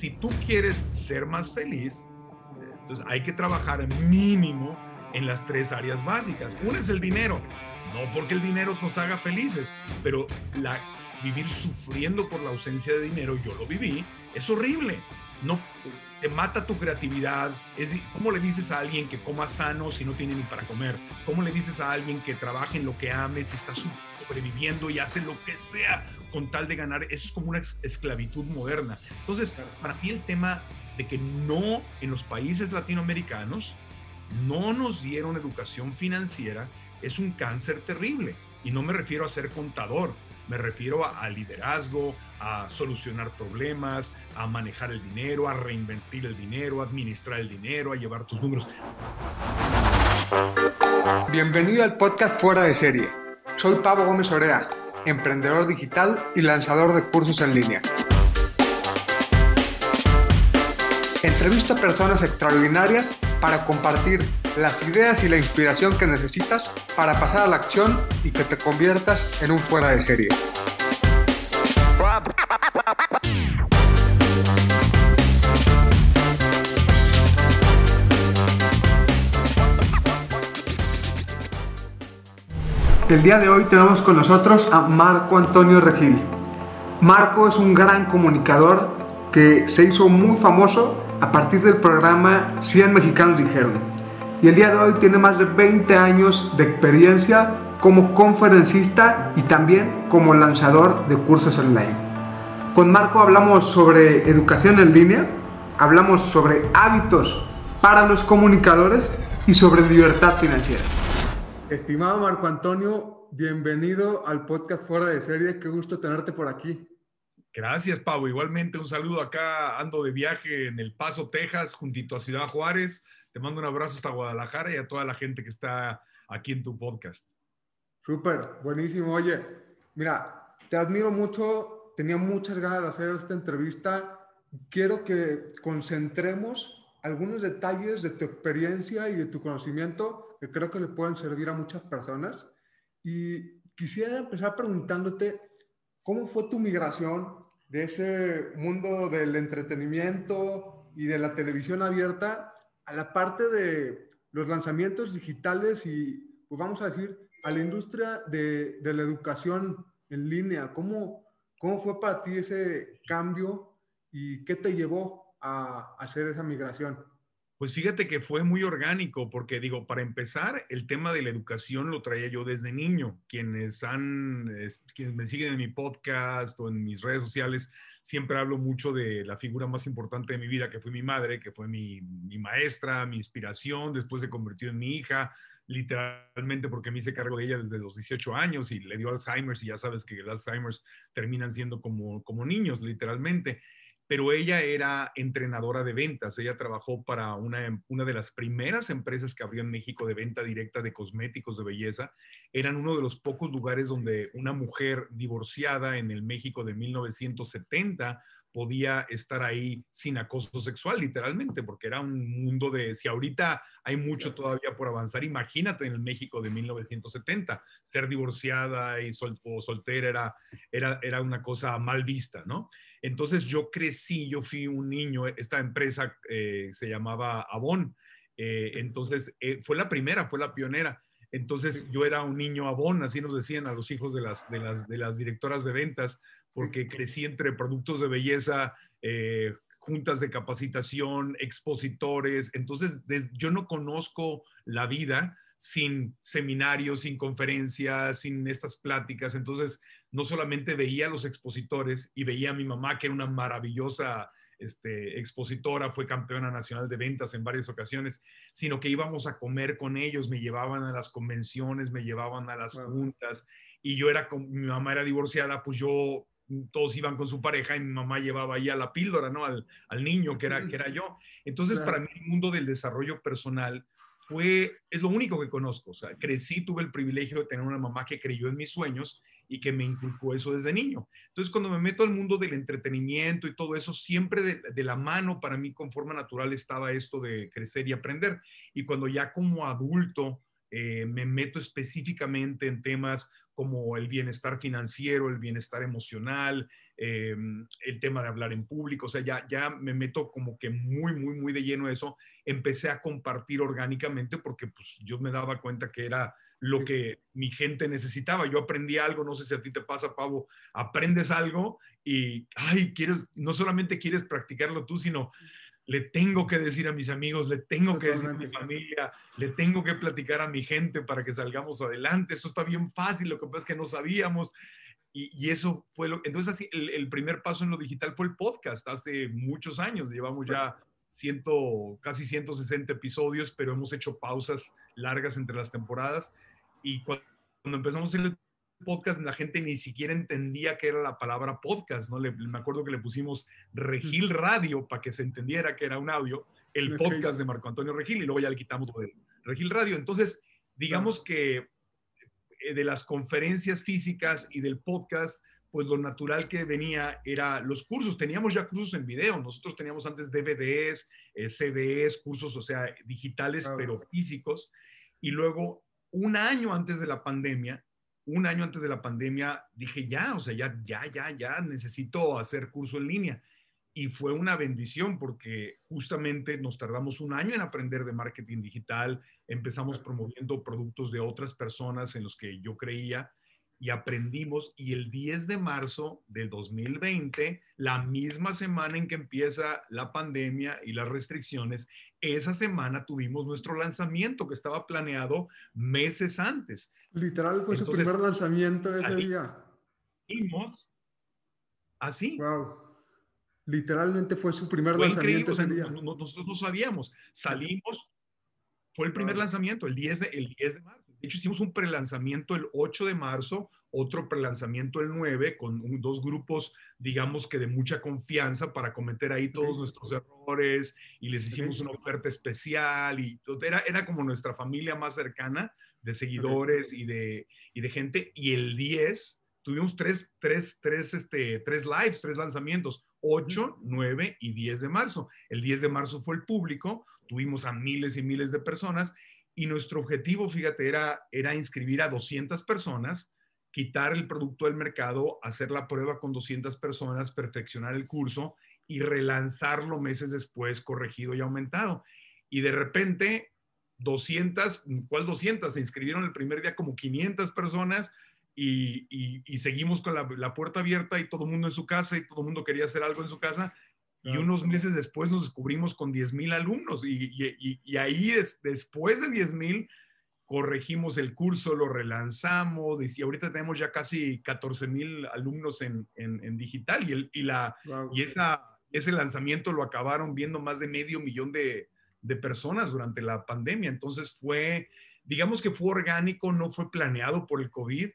si tú quieres ser más feliz, entonces hay que trabajar mínimo en las tres áreas básicas. Una es el dinero, no porque el dinero nos haga felices, pero vivir sufriendo por la ausencia de dinero, yo lo viví, es horrible. No, te mata tu creatividad. Es, ¿Cómo le dices a alguien que coma sano si no tiene ni para comer? ¿Cómo le dices a alguien que trabaje en lo que ames si está sobreviviendo y hace lo que sea con tal de ganar? Eso es como una esclavitud moderna. Entonces, para mí el tema de que no en los países latinoamericanos no nos dieron educación financiera es un cáncer terrible. Y no me refiero a ser contador, me refiero a, liderazgo, a solucionar problemas, a manejar el dinero, a reinvertir el dinero, a administrar el dinero, a llevar tus números. Bienvenido al podcast Fuera de Serie. Soy Pablo Gómez Orea, emprendedor digital y lanzador de cursos en línea. Entrevisto a personas extraordinarias para compartir las ideas y la inspiración que necesitas para pasar a la acción y que te conviertas en un fuera de serie. El día de hoy tenemos con nosotros a Marco Antonio Regil. Marco es un gran comunicador que se hizo muy famoso a partir del programa 100 mexicanos dijeron. Y el día de hoy tiene más de 20 años de experiencia como conferencista y también como lanzador de cursos online. Con Marco hablamos sobre educación en línea, hablamos sobre hábitos para los comunicadores y sobre libertad financiera. Estimado Marco Antonio, bienvenido al podcast Fuera de Serie. Qué gusto tenerte por aquí. Gracias, Pablo. Igualmente un saludo acá. Ando de viaje en El Paso, Texas, juntito a Ciudad Juárez. Te mando un abrazo hasta Guadalajara y a toda la gente que está aquí en tu podcast. Súper, buenísimo. Oye, mira, te admiro mucho. Tenía muchas ganas de hacer esta entrevista. Quiero que concentremos algunos detalles de tu experiencia y de tu conocimiento que creo que le pueden servir a muchas personas. Y quisiera empezar preguntándote, ¿cómo fue tu migración de ese mundo del entretenimiento y de la televisión abierta a la parte de los lanzamientos digitales y, pues vamos a decir, a la industria de, de la educación en línea. ¿Cómo, ¿Cómo fue para ti ese cambio y qué te llevó a hacer esa migración? Pues fíjate que fue muy orgánico, porque digo, para empezar, el tema de la educación lo traía yo desde niño. Quienes han, quienes me siguen en mi podcast o en mis redes sociales, siempre hablo mucho de la figura más importante de mi vida, que fue mi madre, que fue mi, mi maestra, mi inspiración, después se convirtió en mi hija, literalmente porque me hice cargo de ella desde los 18 años y le dio Alzheimer y ya sabes que el Alzheimer terminan siendo como, como niños, literalmente pero ella era entrenadora de ventas. Ella trabajó para una, una de las primeras empresas que abrió en México de venta directa de cosméticos de belleza. Eran uno de los pocos lugares donde una mujer divorciada en el México de 1970 podía estar ahí sin acoso sexual, literalmente, porque era un mundo de, si ahorita hay mucho todavía por avanzar, imagínate en el México de 1970, ser divorciada y o soltera era, era, era una cosa mal vista, ¿no? Entonces yo crecí, yo fui un niño, esta empresa eh, se llamaba Avon, eh, entonces eh, fue la primera, fue la pionera. Entonces yo era un niño Avon, así nos decían a los hijos de las, de las, de las directoras de ventas, porque crecí entre productos de belleza, juntas de capacitación, expositores. Entonces yo no conozco la vida sin seminarios, sin conferencias, sin estas pláticas. Entonces, no solamente veía a los expositores y veía a mi mamá, que era una maravillosa este, expositora, fue campeona nacional de ventas en varias ocasiones, sino que íbamos a comer con ellos, me llevaban a las convenciones, me llevaban a las juntas y yo era, con, mi mamá era divorciada, pues yo, todos iban con su pareja y mi mamá llevaba ahí a la píldora, ¿no? Al, niño que era, que era yo. Entonces, para mí el mundo del desarrollo personal fue, es lo único que conozco. O sea, crecí, tuve el privilegio de tener una mamá que creyó en mis sueños y que me inculcó eso desde niño. Entonces, cuando me meto al mundo del entretenimiento y todo eso, siempre de, la mano para mí con forma natural estaba esto de crecer y aprender. Y cuando ya como adulto eh, me meto específicamente en temas como el bienestar financiero, el bienestar emocional, eh, el tema de hablar en público, o sea, ya, ya me meto como que muy, muy, muy de lleno eso. Empecé a compartir orgánicamente porque pues, yo me daba cuenta que era lo que mi gente necesitaba. Yo aprendí algo, no sé si a ti te pasa, Pavo, aprendes algo y, ay, quieres, no solamente quieres practicarlo tú, sino le tengo que decir a mis amigos, le tengo que decir a mi familia, le tengo que platicar a mi gente para que salgamos adelante. Eso está bien fácil, lo que pasa es que no sabíamos. Y, eso fue lo Entonces, así, el, primer paso en lo digital fue el podcast hace muchos años. Llevamos ya ciento, casi 160 episodios, pero hemos hecho pausas largas entre las temporadas. Y cuando, empezamos el podcast, la gente ni siquiera entendía qué era la palabra podcast, ¿no? me acuerdo que le pusimos Regil Radio para que se entendiera que era un audio, el podcast de Marco Antonio Regil, y luego ya le quitamos de Regil Radio. Entonces, digamos que eh, de las conferencias físicas y del podcast, pues lo natural que venía era los cursos. Teníamos ya cursos en video. Nosotros teníamos antes DVDs, eh, CDs, cursos, o sea, digitales, pero físicos. Y luego, un año antes de la pandemia, un año antes de la pandemia dije, ya, o sea, ya, ya, ya, ya necesito hacer curso en línea. Y fue una bendición porque justamente nos tardamos un año en aprender de marketing digital, empezamos promoviendo productos de otras personas en los que yo creía y aprendimos y el 10 de marzo del 2020, la misma semana en que empieza la pandemia y las restricciones, esa semana tuvimos nuestro lanzamiento que estaba planeado meses antes. Literal fue su primer lanzamiento ese día. Salimos así. Wow. Literalmente fue su primer lanzamiento ese día. nosotros no sabíamos. Salimos, fue el primer lanzamiento, el 10 de, el 10 de marzo. De hecho, hicimos un prelanzamiento el 8 de marzo, otro prelanzamiento el 9, con dos grupos, digamos que de mucha confianza para cometer ahí todos nuestros errores y les hicimos una oferta especial y era, era como nuestra familia más cercana de seguidores y de, y de gente. Y el 10, tuvimos tres, tres, tres, este, tres lives, tres lanzamientos, 8, 9 y 10 de marzo. El 10 de marzo fue el público, tuvimos a miles y miles de personas y nuestro objetivo, fíjate, era, era inscribir a 200 personas, quitar el producto del mercado, hacer la prueba con 200 personas, perfeccionar el curso y relanzarlo meses después, corregido y aumentado. Y de repente, 200, ¿cuál 200? Se inscribieron el primer día como 500 personas y, seguimos con la, la, puerta abierta y todo el mundo en su casa y todo el mundo quería hacer algo en su casa y unos meses después nos descubrimos con 10 mil alumnos y, y ahí después de 10 mil corregimos el curso, lo relanzamos y ahorita tenemos ya casi 14 mil alumnos en, en, digital y, el, y, la, y esa, ese lanzamiento lo acabaron viendo más de medio millón de, de personas durante la pandemia. Entonces fue, digamos que fue orgánico, no fue planeado por el COVID,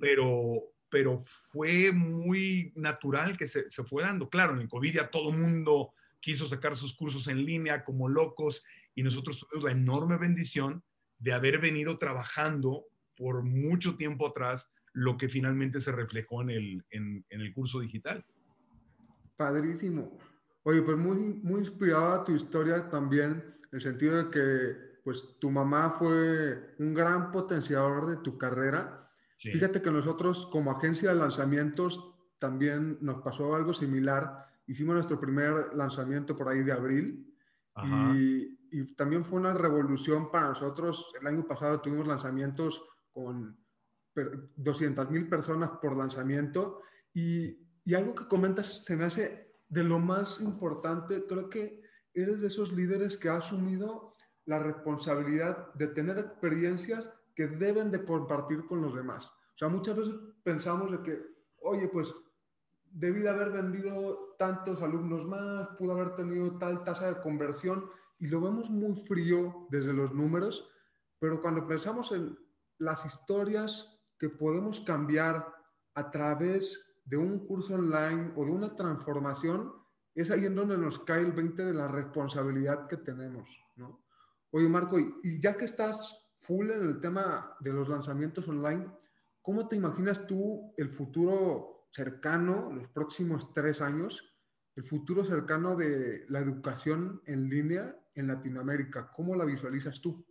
pero, pero fue muy natural que se, se, fue dando. Claro, en el COVID ya todo mundo quiso sacar sus cursos en línea como locos y nosotros tuvimos la enorme bendición de haber venido trabajando por mucho tiempo atrás lo que finalmente se reflejó en el, en el curso digital. Padrísimo. Oye, pues muy, muy inspirada tu historia también, en el sentido de que pues tu mamá fue un gran potenciador de tu carrera Fíjate que nosotros como agencia de lanzamientos también nos pasó algo similar. Hicimos nuestro primer lanzamiento por ahí de abril y, y, también fue una revolución para nosotros. El año pasado tuvimos lanzamientos con 200 mil personas por lanzamiento y, y algo que comentas se me hace de lo más importante. Creo que eres de esos líderes que ha asumido la responsabilidad de tener experiencias que deben de compartir con los demás. O sea, muchas veces pensamos de que, oye, pues debí de haber vendido tantos alumnos más, pudo haber tenido tal tasa de conversión y lo vemos muy frío desde los números, pero cuando pensamos en las historias que podemos cambiar a través de un curso online o de una transformación, es ahí en donde nos cae el 20 de la responsabilidad que tenemos, ¿no? Oye, Marco, y ya que estás full en el tema de los lanzamientos online. ¿Cómo te imaginas tú el futuro cercano, los próximos tres años, el futuro cercano de la educación en línea en Latinoamérica? ¿Cómo la visualizas tú?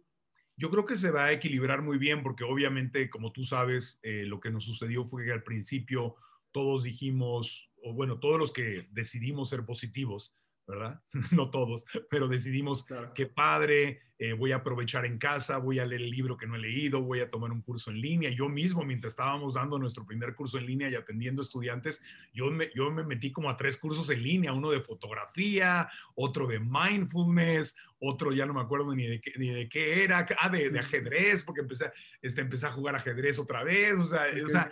Yo creo que se va a equilibrar muy bien porque obviamente, como tú sabes, eh, lo que nos sucedió fue que al principio todos dijimos, o bueno, todos los que decidimos ser positivos, ¿verdad? no todos, pero decidimos que padre, eh, voy a aprovechar en casa, voy a leer el libro que no he leído, voy a tomar un curso en línea. Yo mismo, mientras estábamos dando nuestro primer curso en línea y atendiendo estudiantes, yo me, yo me metí como a tres cursos en línea, uno de fotografía, otro de mindfulness, otro ya no me acuerdo ni de qué, ni de qué era, ah, de, ajedrez, porque empecé, este, empecé a jugar ajedrez otra vez, o sea, o sea,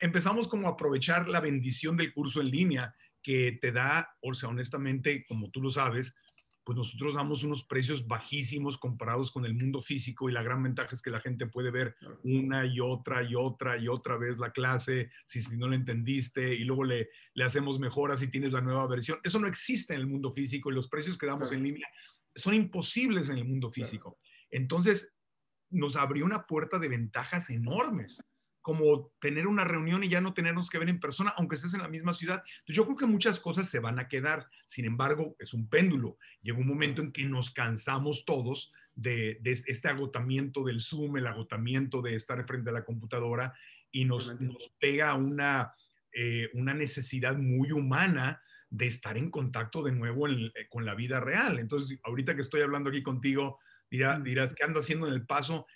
empezamos como a aprovechar la bendición del curso en línea que te da, o sea, honestamente, como tú lo sabes, pues nosotros damos unos precios bajísimos comparados con el mundo físico y la gran ventaja es que la gente puede ver una y otra y otra y otra vez la clase, si, si no la entendiste y luego le, le hacemos mejoras si tienes la nueva versión. Eso no existe en el mundo físico y los precios que damos en línea son imposibles en el mundo físico. Entonces, nos abrió una puerta de ventajas enormes como tener una reunión y ya no tenernos que ver en persona, aunque estés en la misma ciudad. yo creo que muchas cosas se van a quedar. Sin embargo, es un péndulo. Llega un momento en que nos cansamos todos de, este agotamiento del Zoom, el agotamiento de estar frente a la computadora y nos, pega una, eh, una necesidad muy humana de estar en contacto de nuevo eh, con la vida real. Entonces, ahorita que estoy hablando aquí contigo, dirás, ¿qué ando haciendo en el paso?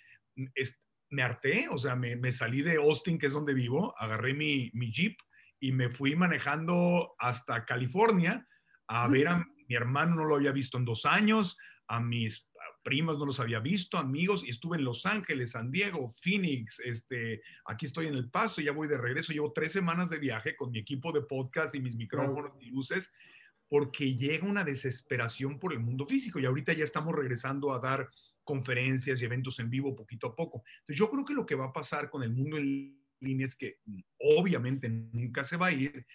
Me harté, o sea, me, salí de Austin, que es donde vivo, agarré mi, Jeep y me fui manejando hasta California a ver a mi hermano, no lo había visto en dos años, a mis primas no los había visto, amigos, y estuve en Los Ángeles, San Diego, Phoenix, este, aquí estoy en El Paso, ya voy de regreso, llevo tres semanas de viaje con mi equipo de podcast y mis micrófonos y luces, porque llega una desesperación por el mundo físico y ahorita ya estamos regresando a dar conferencias y eventos en vivo poquito a poco. Entonces, yo creo que lo que va a pasar con el mundo en línea es que obviamente nunca se va a ir,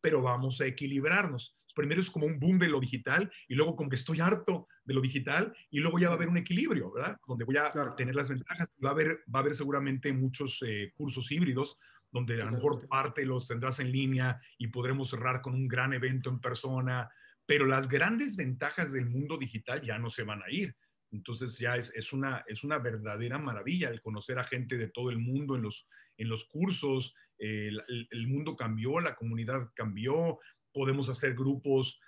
pero vamos a equilibrarnos. Primero es como un boom de lo digital y luego como que estoy harto de lo digital y luego ya va a haber un equilibrio, ¿verdad? Donde voy a tener las ventajas. Va a haber, va a haber seguramente muchos eh, cursos híbridos donde a lo mejor parte los tendrás en línea y podremos cerrar con un gran evento en persona, pero las grandes ventajas del mundo digital ya no se van a ir. Entonces ya es, es, una, es una verdadera maravilla el conocer a gente de todo el mundo en los, en los cursos. el, mundo cambió, la comunidad cambió. Podemos hacer grupos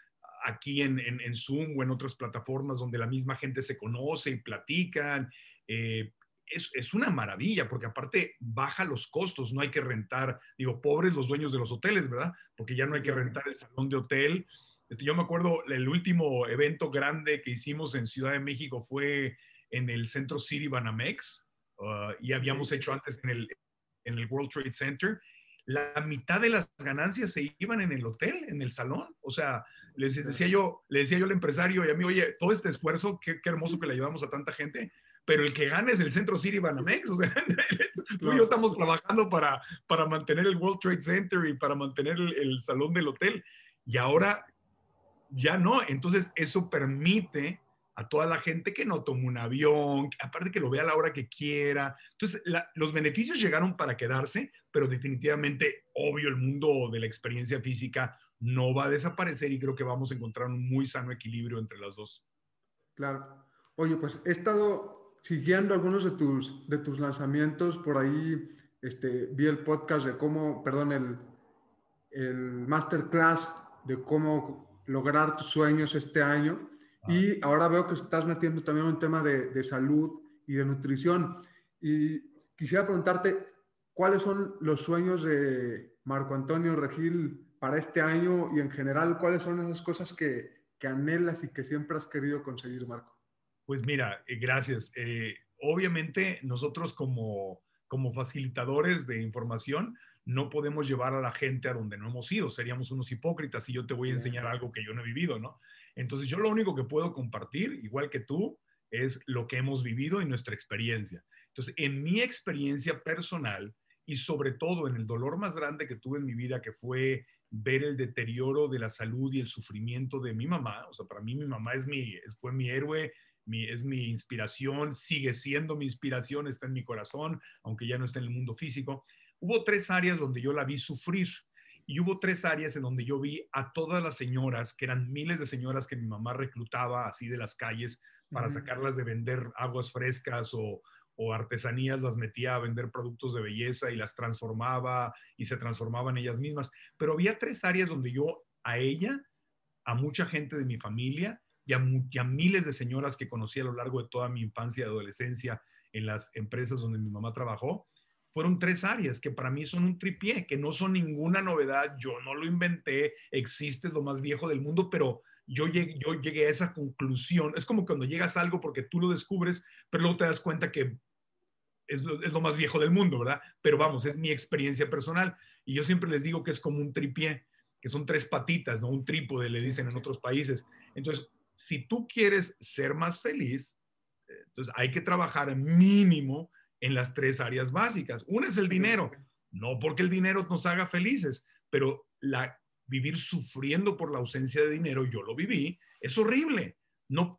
aquí en, en, Zoom o en otras plataformas donde la misma gente se conoce y platican. Eh, es, es, una maravilla porque aparte baja los costos, no hay que rentar, digo, pobres los dueños de los hoteles, ¿verdad? Porque ya no hay que rentar el salón de hotel yo me acuerdo, el último evento grande que hicimos en Ciudad de México fue en el Centro City Banamex uh, y habíamos hecho antes en el, en el World Trade Center. La mitad de las ganancias se iban en el hotel, en el salón. O sea, les decía yo, le decía yo al empresario y a mí, oye, todo este esfuerzo, qué, qué hermoso que le ayudamos a tanta gente, pero el que gane es el Centro City Banamex. O sea, tú y yo estamos trabajando para, para mantener el World Trade Center y para mantener el, el salón del hotel. Y ahora ya no. Entonces, eso permite a toda la gente que no tome un avión, aparte que lo vea a la hora que quiera. Entonces, los beneficios llegaron para quedarse, pero definitivamente, obvio, el mundo de la experiencia física no va a desaparecer y creo que vamos a encontrar un muy sano equilibrio entre las dos. Claro. Oye, pues he estado siguiendo algunos de tus, de tus lanzamientos, por ahí este, vi el podcast de cómo, perdón, el, el masterclass de cómo lograr tus sueños este año. Y ahora veo que estás metiendo también un tema de, de, salud y de nutrición. Y quisiera preguntarte, ¿cuáles son los sueños de Marco Antonio Regil para este año y en general, cuáles son esas cosas que, que anhelas y que siempre has querido conseguir, Marco? Pues mira, eh, gracias. Eh, obviamente nosotros como, como facilitadores de información, no podemos llevar a la gente a donde no hemos ido, seríamos unos hipócritas y yo te voy a enseñar algo que yo no he vivido, ¿no? Entonces yo lo único que puedo compartir, igual que tú, es lo que hemos vivido y nuestra experiencia. Entonces, en mi experiencia personal y sobre todo en el dolor más grande que tuve en mi vida, que fue ver el deterioro de la salud y el sufrimiento de mi mamá, o sea, para mí mi mamá es mi, fue mi héroe, mi, es mi inspiración, sigue siendo mi inspiración, está en mi corazón, aunque ya no está en el mundo físico hubo tres áreas donde yo la vi sufrir Y hubo tres áreas en donde yo vi a todas las señoras, que eran miles de señoras que mi mamá reclutaba así de las calles para sacarlas de vender aguas frescas o, o artesanías, las metía a vender productos de belleza y las transformaba y se transformaban ellas mismas. Pero había tres áreas donde yo a ella, a mucha gente de mi familia y a, miles de señoras que conocí a lo largo de toda mi infancia y adolescencia en las empresas donde mi mamá trabajó, fueron tres áreas que para mí son un tripié, que no son ninguna novedad, yo no lo inventé, existe lo más viejo del mundo, pero yo llegué, yo llegué a esa conclusión. Es como cuando llegas a algo porque tú lo descubres, pero luego te das cuenta que es lo, es lo, más viejo del mundo, ¿verdad? Pero vamos, es mi experiencia personal. Y yo siempre les digo que es como un tripié, que son tres patitas, ¿no? Un trípode, le dicen en otros países. Entonces, si tú quieres ser más feliz, entonces hay que trabajar mínimo en las tres áreas básicas. Una es el dinero, no porque el dinero nos haga felices, pero la, vivir sufriendo por la ausencia de dinero, yo lo viví, es horrible. No,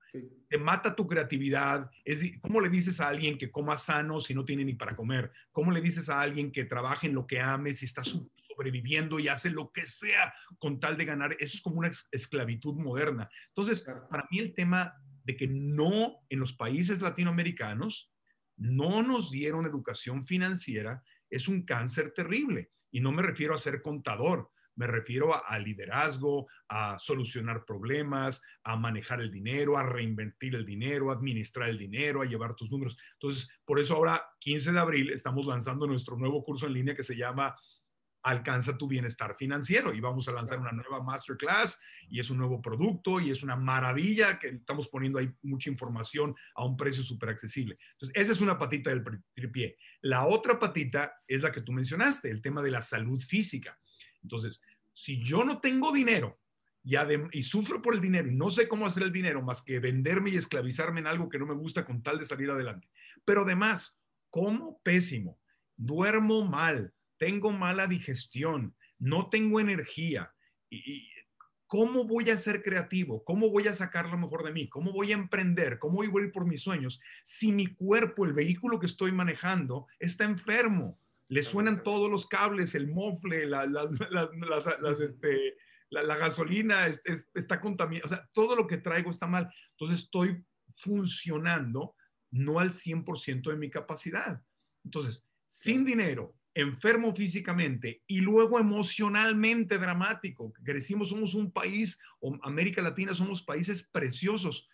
te mata tu creatividad. Es, ¿Cómo le dices a alguien que coma sano si no tiene ni para comer? ¿Cómo le dices a alguien que trabaje en lo que ame si está sobreviviendo y hace lo que sea con tal de ganar? Eso es como una esclavitud moderna. Entonces, para mí el tema de que no en los países latinoamericanos no nos dieron educación financiera es un cáncer terrible. Y no me refiero a ser contador, me refiero a, liderazgo, a solucionar problemas, a manejar el dinero, a reinvertir el dinero, a administrar el dinero, a llevar tus números. Entonces, por eso ahora, 15 de abril, estamos lanzando nuestro nuevo curso en línea que se llama alcanza tu bienestar financiero y vamos a lanzar una nueva masterclass y es un nuevo producto y es una maravilla que estamos poniendo ahí mucha información a un precio súper accesible. Entonces, esa es una patita del tripié. La otra patita es la que tú mencionaste, el tema de la salud física. Entonces, si yo no tengo dinero y, y sufro por el dinero y no sé cómo hacer el dinero más que venderme y esclavizarme en algo que no me gusta con tal de salir adelante, pero además, como pésimo, duermo mal, tengo mala digestión, no tengo energía. Y, ¿Cómo voy a ser creativo? ¿Cómo voy a sacar lo mejor de mí? ¿Cómo voy a emprender? ¿Cómo voy a ir por mis sueños si mi cuerpo, el vehículo que estoy manejando, está enfermo? Le suenan todos los cables, el mofle, la, este, la gasolina está contaminada, o sea, todo lo que traigo está mal. Entonces estoy funcionando no al 100% de mi capacidad. Entonces, sin dinero, enfermo físicamente y luego emocionalmente dramático. Crecimos, somos un país, o América Latina somos países preciosos,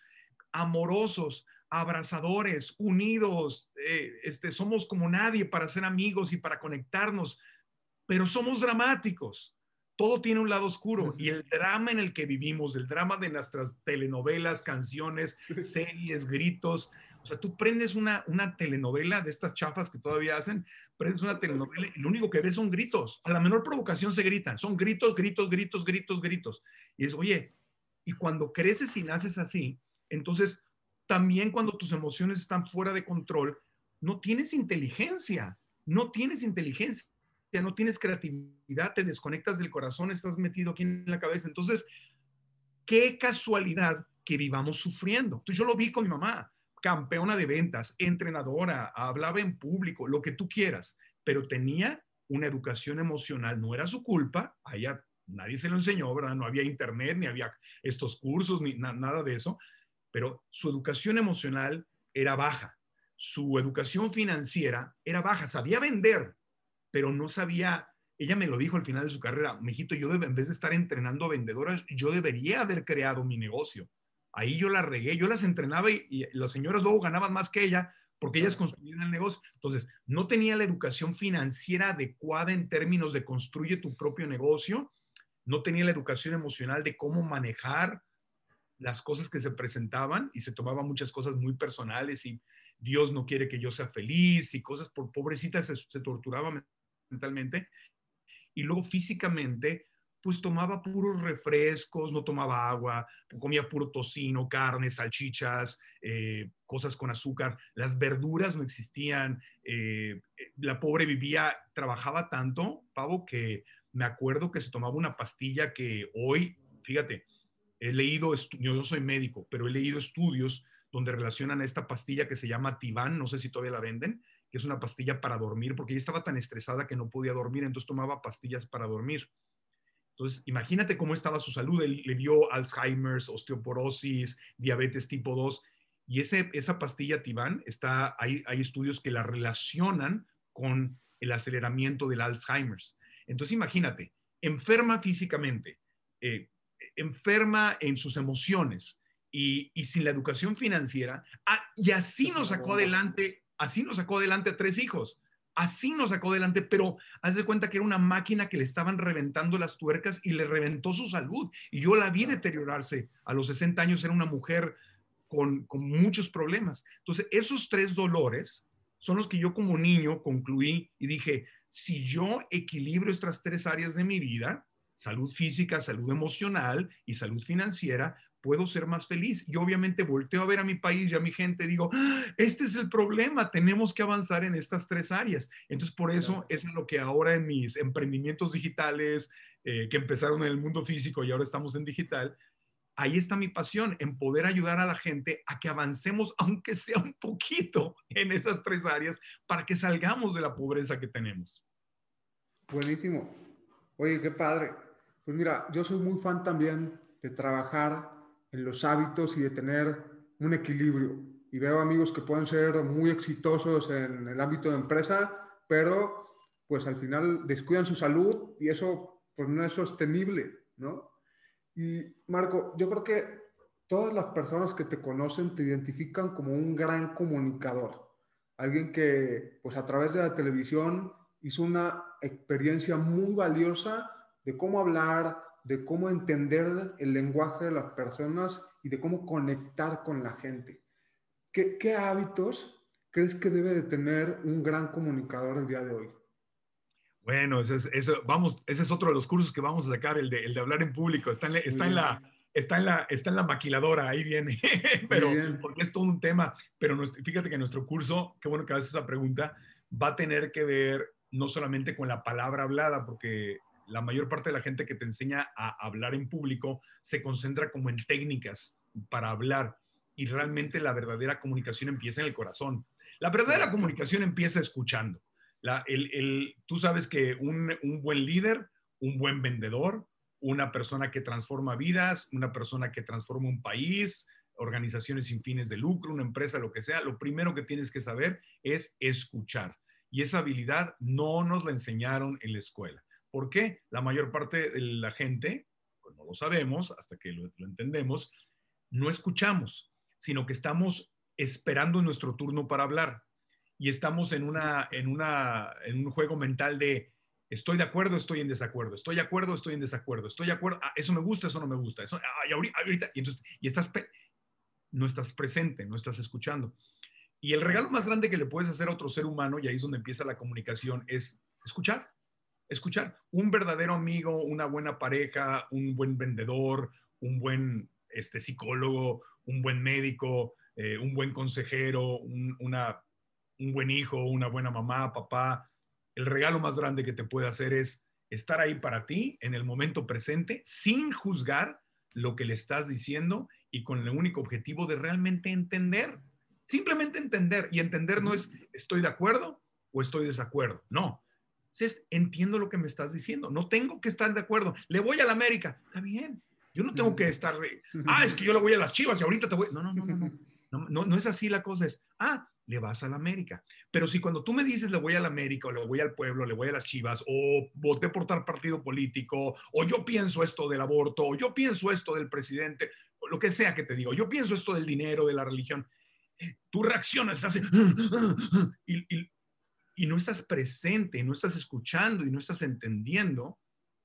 amorosos, abrazadores, unidos, eh, este, somos como nadie para ser amigos y para conectarnos, pero somos dramáticos. Todo tiene un lado oscuro y el drama en el que vivimos, el drama de nuestras telenovelas, canciones, series, gritos, o sea, tú prendes una, una telenovela de estas chafas que todavía hacen, prendes una telenovela y lo único que ves son gritos. A la menor provocación se gritan. Son gritos, gritos, gritos, gritos, gritos. Y es, oye, y cuando creces y naces así, entonces también cuando tus emociones están fuera de control, no tienes inteligencia, no tienes inteligencia, no tienes creatividad, te desconectas del corazón, estás metido aquí en la cabeza. Entonces, qué casualidad que vivamos sufriendo. Entonces, yo lo vi con mi mamá campeona de ventas, entrenadora, hablaba en público, lo que tú quieras, pero tenía una educación emocional, no era su culpa, allá nadie se lo enseñó, ¿verdad? No había internet, ni había estos cursos, ni nada de eso, pero su educación emocional era baja, su educación financiera era baja, sabía vender, pero no sabía, ella me lo dijo al final de su carrera, mijito, yo en vez de estar entrenando vendedoras, yo debería haber creado mi negocio Ahí yo la regué, yo las entrenaba y, las señoras luego ganaban más que ella porque ellas construían el negocio. Entonces, no tenía la educación financiera adecuada en términos de construye tu propio negocio, no tenía la educación emocional de cómo manejar las cosas que se presentaban y se tomaban muchas cosas muy personales y Dios no quiere que yo sea feliz y cosas por pobrecita se, se torturaba mentalmente. Y luego físicamente pues tomaba puros refrescos, no tomaba agua, comía puro tocino, carne, salchichas, eh, cosas con azúcar, las verduras no existían, eh, la pobre vivía, trabajaba tanto, Pavo, que me acuerdo que se tomaba una pastilla que hoy, fíjate, he leído, yo no soy médico, pero he leído estudios donde relacionan a esta pastilla que se llama Tivan, no sé si todavía la venden, que es una pastilla para dormir, porque ella estaba tan estresada que no podía dormir, entonces tomaba pastillas para dormir Entonces, imagínate cómo estaba su salud. Él, le dio Alzheimer's, osteoporosis, diabetes tipo 2. Y ese, esa pastilla Tivan, está, hay, hay estudios que la relacionan con el aceleramiento del Alzheimer's. Entonces, imagínate, enferma físicamente, eh, enferma en sus emociones y, sin la educación financiera, ah, y así nos sacó adelante, así nos sacó adelante a tres hijos. Así nos sacó adelante, pero haz de cuenta que era una máquina que le estaban reventando las tuercas y le reventó su salud. Y yo la vi deteriorarse. A los 60 años era una mujer con, con muchos problemas. Entonces, esos tres dolores son los que yo como niño concluí y dije, si yo equilibro estas tres áreas de mi vida, salud física, salud emocional y salud financiera, puedo ser más feliz. Y obviamente volteo a ver a mi país y a mi gente, digo, ¡Ah! este es el problema, tenemos que avanzar en estas tres áreas. Entonces, por eso es lo que ahora en mis emprendimientos digitales, eh, que empezaron en el mundo físico y ahora estamos en digital, ahí está mi pasión, en poder ayudar a la gente a que avancemos, aunque sea un poquito, en esas tres áreas para que salgamos de la pobreza que tenemos. Buenísimo. Oye, qué padre. Pues mira, yo soy muy fan también de trabajar en los hábitos y de tener un equilibrio. Y veo amigos que pueden ser muy exitosos en el ámbito de empresa, pero pues al final descuidan su salud y eso pues no es sostenible, ¿no? Y Marco, yo creo que todas las personas que te conocen te identifican como un gran comunicador, alguien que pues a través de la televisión hizo una experiencia muy valiosa de cómo hablar, de cómo entender el lenguaje de las personas y de cómo conectar con la gente. ¿Qué, qué hábitos crees que debe de tener un gran comunicador el día de hoy? Bueno, eso eso, vamos, ese es otro de los cursos que vamos a sacar, el de, el de hablar en público. Está en, está en la, está en la, está en la maquiladora, ahí viene, pero porque es todo un tema. Pero fíjate que nuestro curso, qué bueno que haces esa pregunta, va a tener que ver no solamente con la palabra hablada, porque la mayor parte de la gente que te enseña a hablar en público se concentra como en técnicas para hablar y realmente la verdadera comunicación empieza en el corazón. La verdadera comunicación empieza escuchando el, tú sabes que un, buen líder, un buen vendedor, una persona que transforma vidas, una persona que transforma un país, organizaciones sin fines de lucro, una empresa, lo que sea, lo primero que tienes que saber es escuchar. Y esa habilidad no nos la enseñaron en la escuela. ¿Por qué? La mayor parte de la gente, pues no lo sabemos hasta que lo, lo entendemos, no escuchamos, sino que estamos esperando nuestro turno para hablar y estamos en, una, en, una, en un juego mental de estoy de acuerdo, estoy en desacuerdo, estoy de acuerdo, estoy en desacuerdo, estoy de acuerdo, ah, eso me gusta, eso no me gusta, eso, y ahorita, y entonces, y estás, no estás presente, no estás escuchando. Y el regalo más grande que le puedes hacer a otro ser humano, y ahí es donde empieza la comunicación, es escuchar, escuchar. Un verdadero amigo, una buena pareja, un buen vendedor, un buen este, psicólogo, un buen médico, eh, un buen consejero, una un buen hijo, una buena mamá, papá, el regalo más grande que te puede hacer es estar ahí para ti en el momento presente sin juzgar lo que le estás diciendo y con el único objetivo de realmente entender. Simplemente entender. Y entender no es estoy de acuerdo o estoy de desacuerdo. No. Es entiendo lo que me estás diciendo. No tengo que estar de acuerdo. Le voy a la América. Está bien. Yo no tengo que estar. Ah, es que yo le voy a las chivas y ahorita te voy. No, no, no, no. No, no, no, no es así la cosa. Es, ah, le vas a la América. Pero si cuando tú me dices le voy a la América o le voy al pueblo, le voy a las chivas o voté por tal partido político o yo pienso esto del aborto o yo pienso esto del presidente o lo que sea que te digo, yo pienso esto del dinero, de la religión, eh, tú reaccionas, estás y, y, y no estás presente, no estás escuchando y no estás entendiendo,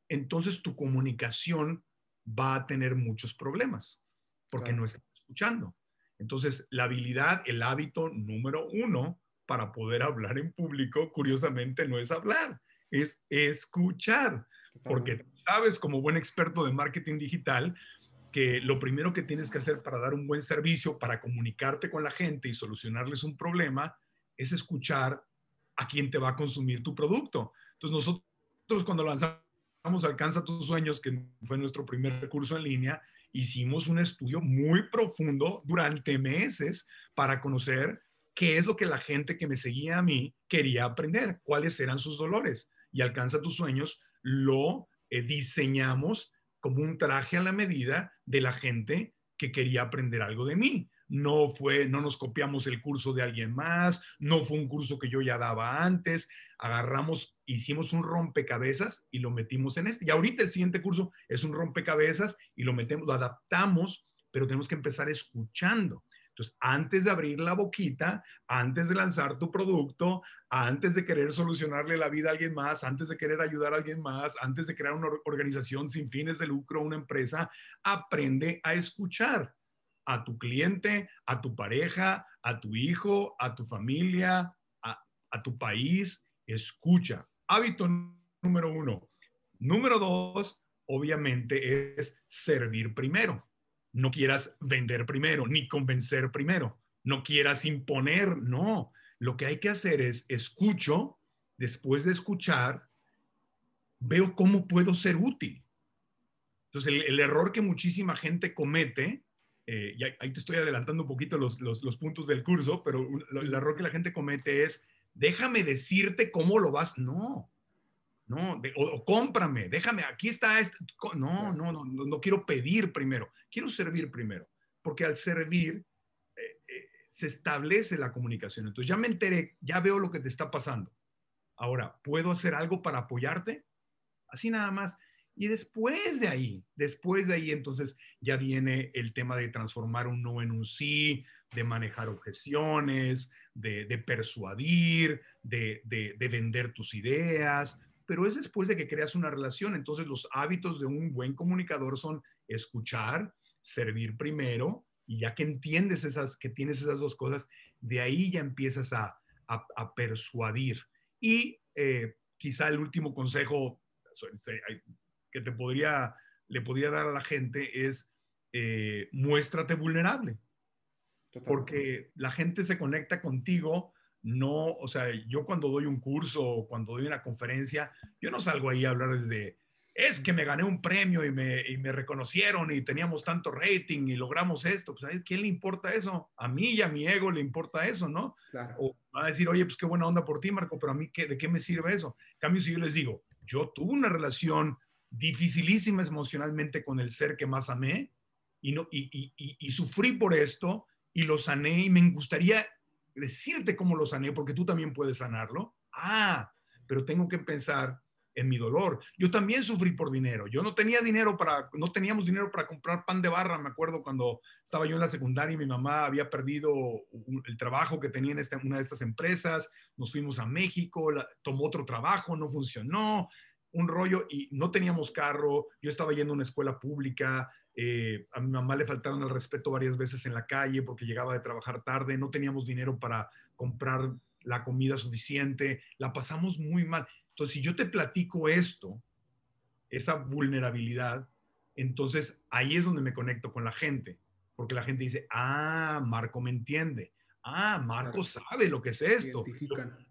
entonces tu comunicación va a tener muchos problemas porque no estás escuchando. Entonces, la habilidad, el hábito número uno para poder hablar en público, curiosamente, no es hablar, es escuchar. Porque tú sabes, como buen experto de marketing digital, que lo primero que tienes que hacer para dar un buen servicio, para comunicarte con la gente y solucionarles un problema, es escuchar a quién te va a consumir tu producto. Entonces, nosotros cuando lanzamos Alcanza tus sueños, que fue nuestro primer curso en línea, hicimos un estudio muy profundo durante meses para conocer qué es lo que la gente que me seguía a mí quería aprender, cuáles eran sus dolores. Y Alcanza tus sueños lo eh, diseñamos como un traje a la medida de la gente que quería aprender algo de mí. No fue, no nos copiamos el curso de alguien más, no fue un curso que yo ya daba antes, agarramos, hicimos un rompecabezas y lo metimos en este. Y ahorita el siguiente curso es un rompecabezas y lo metemos, lo adaptamos, pero tenemos que empezar escuchando. Entonces, antes de abrir la boquita, antes de lanzar tu producto, antes de querer solucionarle la vida a alguien más, antes de querer ayudar a alguien más, antes de crear una organización sin fines de lucro, una empresa, aprende a escuchar a tu cliente, a tu pareja, a tu hijo, a tu familia, a, tu país. Escucha. Hábito número uno. Número dos, obviamente, es servir primero. No quieras vender primero, ni convencer primero. No quieras imponer, no. Lo que hay que hacer es escucho, después de escuchar, veo cómo puedo ser útil. Entonces, el error que muchísima gente comete eh, ahí te estoy adelantando un poquito los, puntos del curso, pero el error que la gente comete es, déjame decirte cómo lo vas. No, no, o, cómprame, déjame, aquí está. Este, no, no, no, no, quiero pedir primero, quiero servir primero, porque al servir eh, eh, se establece la comunicación. Entonces ya me enteré, ya veo lo que te está pasando. Ahora, ¿puedo hacer algo para apoyarte? Así nada más. Y después de ahí, después de ahí, entonces ya viene el tema de transformar un no en un sí, de manejar objeciones, de, persuadir, de, de, vender tus ideas, pero es después de que creas una relación. Entonces los hábitos de un buen comunicador son escuchar, servir primero, y ya que entiendes esas, que tienes esas dos cosas, de ahí ya empiezas a, a, persuadir. Y eh, quizá el último consejo, que te podría, le podría dar a la gente es eh, muéstrate vulnerable. Porque la gente se conecta contigo, no, o sea, yo cuando doy un curso o cuando doy una conferencia, yo no salgo ahí a hablar de, es que me gané un premio y me, y me reconocieron y teníamos tanto rating y logramos esto. Pues, ¿a quién le importa eso? A mí y a mi ego le importa eso, ¿no? O va a decir, oye, pues qué buena onda por ti, Marco, pero a mí, ¿qué, ¿de qué me sirve eso? En cambio, si yo les digo, yo tuve una relación dificilísimas emocionalmente con el ser que más amé y, no, y, y, sufrí por esto y lo sané y me gustaría decirte cómo lo sané porque tú también puedes sanarlo. Ah, pero tengo que pensar en mi dolor. Yo también sufrí por dinero. Yo no tenía dinero para, no teníamos dinero para comprar pan de barra. Me acuerdo cuando estaba yo en la secundaria y mi mamá había perdido el trabajo que tenía en esta, una de estas empresas. Nos fuimos a México, tomó otro trabajo, no funcionó un rollo y no teníamos carro, yo estaba yendo a una escuela pública, eh, a mi mamá le faltaron el respeto varias veces en la calle porque llegaba de trabajar tarde, no teníamos dinero para comprar la comida suficiente, la pasamos muy mal. Entonces, si yo te platico esto, esa vulnerabilidad, entonces ahí es donde me conecto con la gente, porque la gente dice, ah, Marco me entiende, ah, Marco sabe lo que es esto. Se identifican.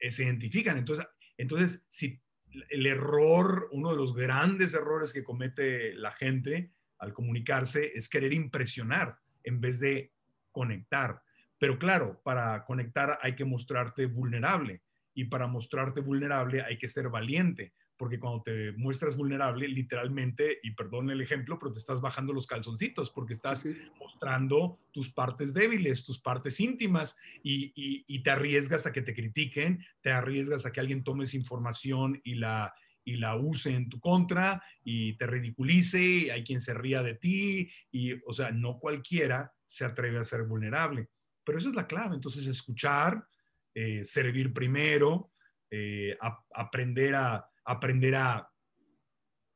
Se identifican. Entonces, entonces, si el error, uno de los grandes errores que comete la gente al comunicarse es querer impresionar en vez de conectar. Pero claro, para conectar hay que mostrarte vulnerable y para mostrarte vulnerable hay que ser valiente porque cuando te muestras vulnerable, literalmente, y perdón el ejemplo, pero te estás bajando los calzoncitos porque estás mostrando tus partes débiles, tus partes íntimas, y, y, te arriesgas a que te critiquen, te arriesgas a que alguien tome esa información y la, y la use en tu contra y te ridiculice, hay quien se ría de ti, y, o sea, no cualquiera se atreve a ser vulnerable. Pero esa es la clave, entonces escuchar, eh, servir primero, eh, aprender a aprender a,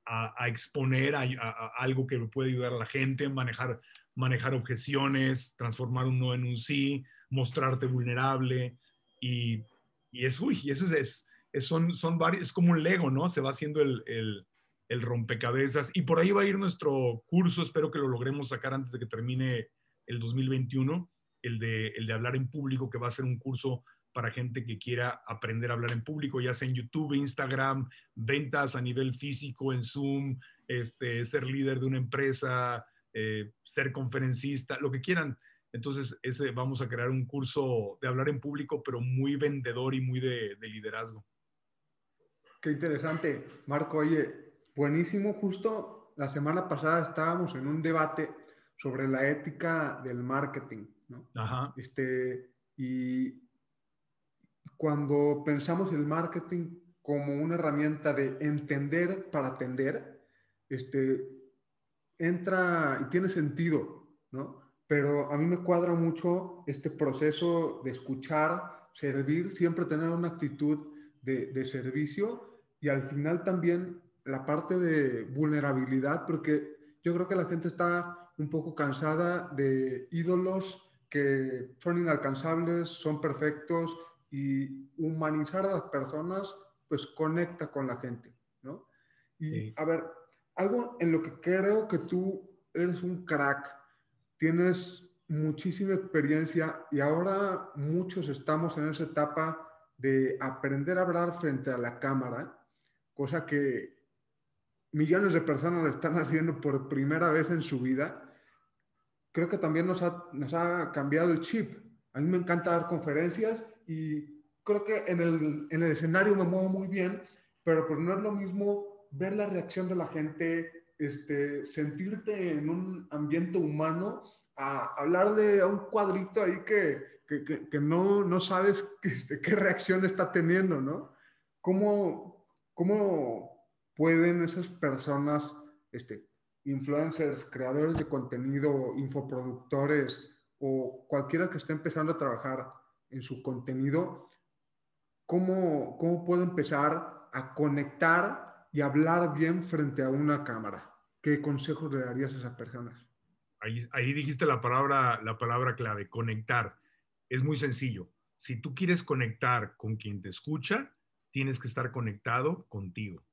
a, exponer algo que puede ayudar a la gente, manejar, manejar objeciones, transformar un no en un sí, mostrarte vulnerable y, es, uy, y es, es, son, son varios, es como un Lego, ¿no? Se va haciendo el, el, el rompecabezas y por ahí va a ir nuestro curso, espero que lo logremos sacar antes de que termine el 2021, el de, el de hablar en público, que va a ser un curso para gente que quiera aprender a hablar en público, ya sea en YouTube, Instagram, ventas a nivel físico, en Zoom, este, ser líder de una empresa, eh, ser conferencista, lo que quieran. Entonces, ese, vamos a crear un curso de hablar en público, pero muy vendedor y muy de, liderazgo. Qué interesante, Marco. Oye, Buenísimo, justo la semana pasada estábamos en un debate sobre la ética del marketing, ¿no? Ajá. Este, y cuando pensamos el marketing como una herramienta de entender para atender, este, entra y tiene sentido, ¿no? Pero a mí me cuadra mucho este proceso de escuchar, servir, siempre tener una actitud de, de servicio y al final también la parte de vulnerabilidad, porque yo creo que la gente está un poco cansada de ídolos que son inalcanzables, son perfectos y humanizar a las personas pues conecta con la gente, ¿no? Y a ver, algo en lo que creo que tú eres un crack, tienes muchísima experiencia y ahora muchos estamos en esa etapa de aprender a hablar frente a la cámara, cosa que millones de personas lo están haciendo por primera vez en su vida. Creo que también nos ha, nos ha cambiado el chip. A mí me encanta dar conferencias y creo que en el, en el escenario me muevo muy bien, pero pues no es lo mismo ver la reacción de la gente, este, sentirte en un ambiente humano, a hablar de un cuadrito ahí que, que, que, no, no, sabes este, qué reacción está teniendo, ¿no? ¿Cómo, cómo pueden esas personas, este, influencers, creadores de contenido, infoproductores o cualquiera que esté empezando a trabajar en su contenido, cómo, cómo puedo empezar a conectar y hablar bien frente a una cámara. ¿Qué consejos le darías a esas personas? Ahí, ahí dijiste la palabra, la palabra clave, conectar. Es muy sencillo. Si tú quieres conectar con quien te escucha, tienes que estar conectado contigo.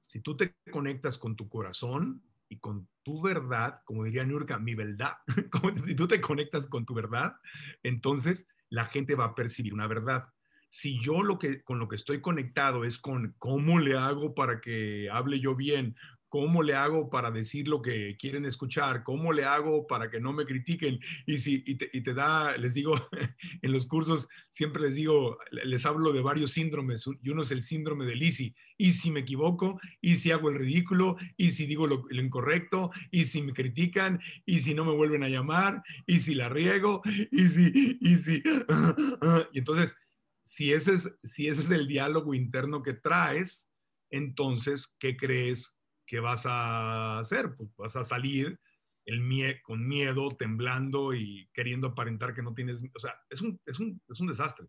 Si tú te conectas con tu corazón y con tu verdad, como diría Nurka, mi verdad, si tú te conectas con tu verdad, entonces la gente va a percibir una verdad. Si yo lo que, con lo que estoy conectado es con cómo le hago para que hable yo bien, cómo le hago para decir lo que quieren escuchar, cómo le hago para que no me critiquen. Y, si, y te, da, les digo, en los cursos siempre les digo, les hablo de varios síndromes, y uno es el síndrome de Lisi, y si me equivoco, y si hago el ridículo, y si digo lo, lo, incorrecto, y si me critican, y si no me vuelven a llamar, y si la riego, y si, y si, y entonces si ese, es, si ese es el diálogo interno que traes, entonces, ¿qué crees que vas a hacer? Pues vas a salir el con miedo, temblando y queriendo aparentar que no tienes, o sea, es un, es un, es un desastre.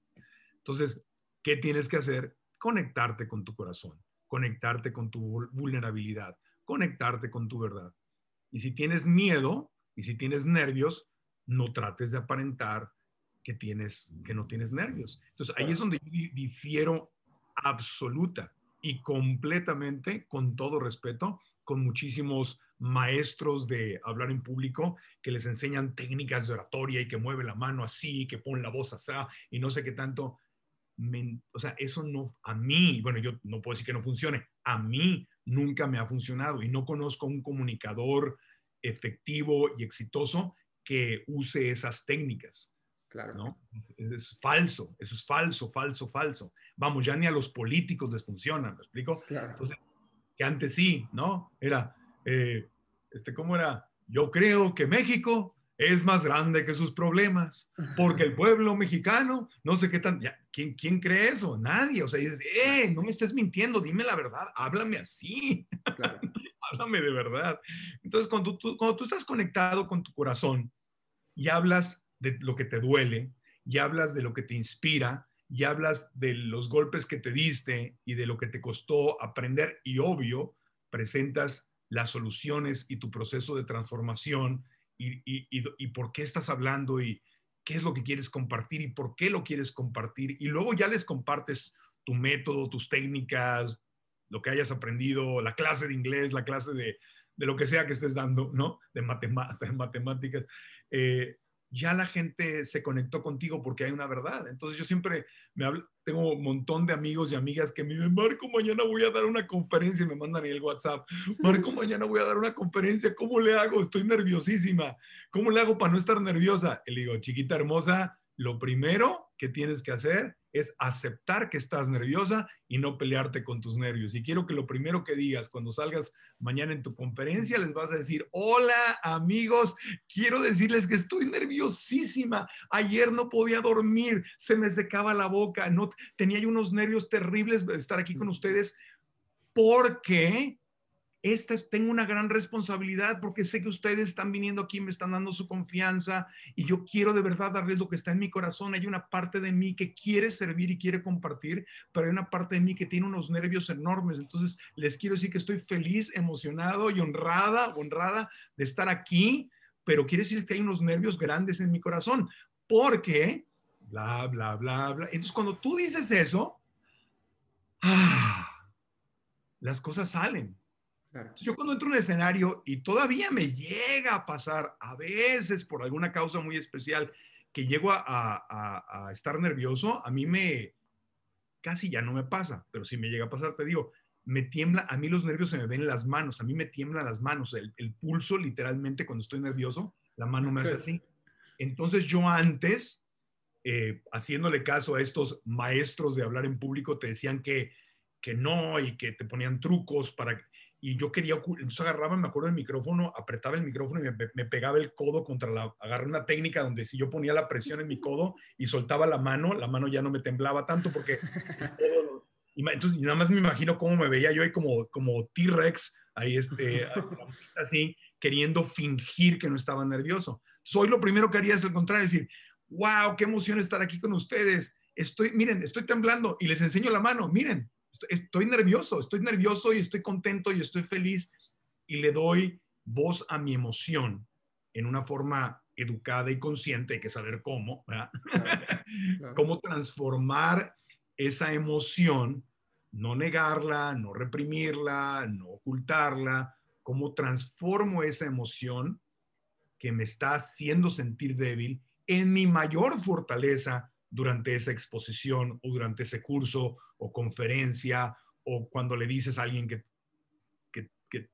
Entonces, ¿qué tienes que hacer? Conectarte con tu corazón, conectarte con tu vulnerabilidad, conectarte con tu verdad. Y si tienes miedo y si tienes nervios, no trates de aparentar que, tienes, que no tienes nervios. Entonces ahí es donde yo difiero absoluta y completamente, con todo respeto, con muchísimos maestros de hablar en público que les enseñan técnicas de oratoria y que mueve la mano así, que pone la voz así y no sé qué tanto. o sea, eso no, a mí, bueno, yo no puedo decir que no funcione, a mí nunca me ha funcionado y no conozco un comunicador efectivo y exitoso que use esas técnicas. Claro. ¿no? Es, falso, eso es falso, falso, falso. Vamos, ya ni a los políticos les funciona, ¿me explico? Claro. Entonces, que antes sí, ¿no? Era, eh, este, ¿cómo era? Yo creo que México es más grande que sus problemas, porque el pueblo mexicano, no sé qué tan, ya, ¿quién, ¿quién cree eso? Nadie, o sea, dices, eh, no me estés mintiendo, dime la verdad, háblame así, claro. háblame de verdad. Entonces, cuando tú, cuando tú estás conectado con tu corazón y hablas de lo que te duele, y hablas de lo que te inspira, y hablas de los golpes que te diste y de lo que te costó aprender y obvio, presentas las soluciones y tu proceso de transformación y, y, por qué estás hablando y qué es lo que quieres compartir y por qué lo quieres compartir. Y luego ya les compartes tu método, tus técnicas, lo que hayas aprendido, la clase de inglés, la clase de, de lo que sea que estés dando, ¿no? De, de matemáticas. Eh, ya la gente se conectó contigo porque hay una verdad. Entonces yo siempre me tengo un montón de amigos y amigas que me dicen, Marco, mañana voy a dar una conferencia y me mandan el WhatsApp. Marco, mañana voy a dar una conferencia, ¿cómo le hago? Estoy nerviosísima. ¿Cómo le hago para no estar nerviosa? Y le digo, chiquita hermosa, lo primero que tienes que hacer es aceptar que estás nerviosa y no pelearte con tus nervios. Y quiero que lo primero que digas cuando salgas mañana en tu conferencia, les vas a decir, hola amigos, quiero decirles que estoy nerviosísima. Ayer no podía dormir, se me secaba la boca, no tenía yo unos nervios terribles de estar aquí con ustedes porque esta, tengo una gran responsabilidad porque sé que ustedes están viniendo aquí, me están dando su confianza y yo quiero de verdad darles lo que está en mi corazón. Hay una parte de mí que quiere servir y quiere compartir, pero hay una parte de mí que tiene unos nervios enormes. Entonces, les quiero decir que estoy feliz, emocionado y honrada, honrada de estar aquí, pero quiere decir que hay unos nervios grandes en mi corazón porque, bla, bla, bla, bla. Entonces, cuando tú dices eso, ah, las cosas salen yo cuando entro en un escenario y todavía me llega a pasar, a veces por alguna causa muy especial, que llego a, estar nervioso, a mí me, casi ya no me pasa, pero si me llega a pasar, te digo, me tiembla, a mí los nervios se me ven en las manos, a mí me tiemblan las manos, el, pulso literalmente cuando estoy nervioso, la mano me hace así. Entonces yo antes, eh, haciéndole caso a estos maestros de hablar en público, te decían que, que no y que te ponían trucos para y yo quería, entonces agarraba, me acuerdo, el micrófono, apretaba el micrófono y me, pegaba el codo contra la, agarré una técnica donde si yo ponía la presión en mi codo y soltaba la mano, la mano ya no me temblaba tanto porque, y entonces nada más me imagino cómo me veía yo ahí como, como T-Rex, ahí este, así, queriendo fingir que no estaba nervioso. Soy lo primero que haría es el contrario, decir, wow, qué emoción estar aquí con ustedes. Estoy, miren, estoy temblando y les enseño la mano, miren, estoy, nervioso, estoy nervioso y estoy contento y estoy feliz y le doy voz a mi emoción en una forma educada y consciente, hay que saber cómo, cómo transformar esa emoción, no negarla, no reprimirla, no ocultarla, cómo transformo esa emoción que me está haciendo sentir débil en mi mayor fortaleza durante esa exposición o durante ese curso o conferencia o cuando le dices a alguien que, que,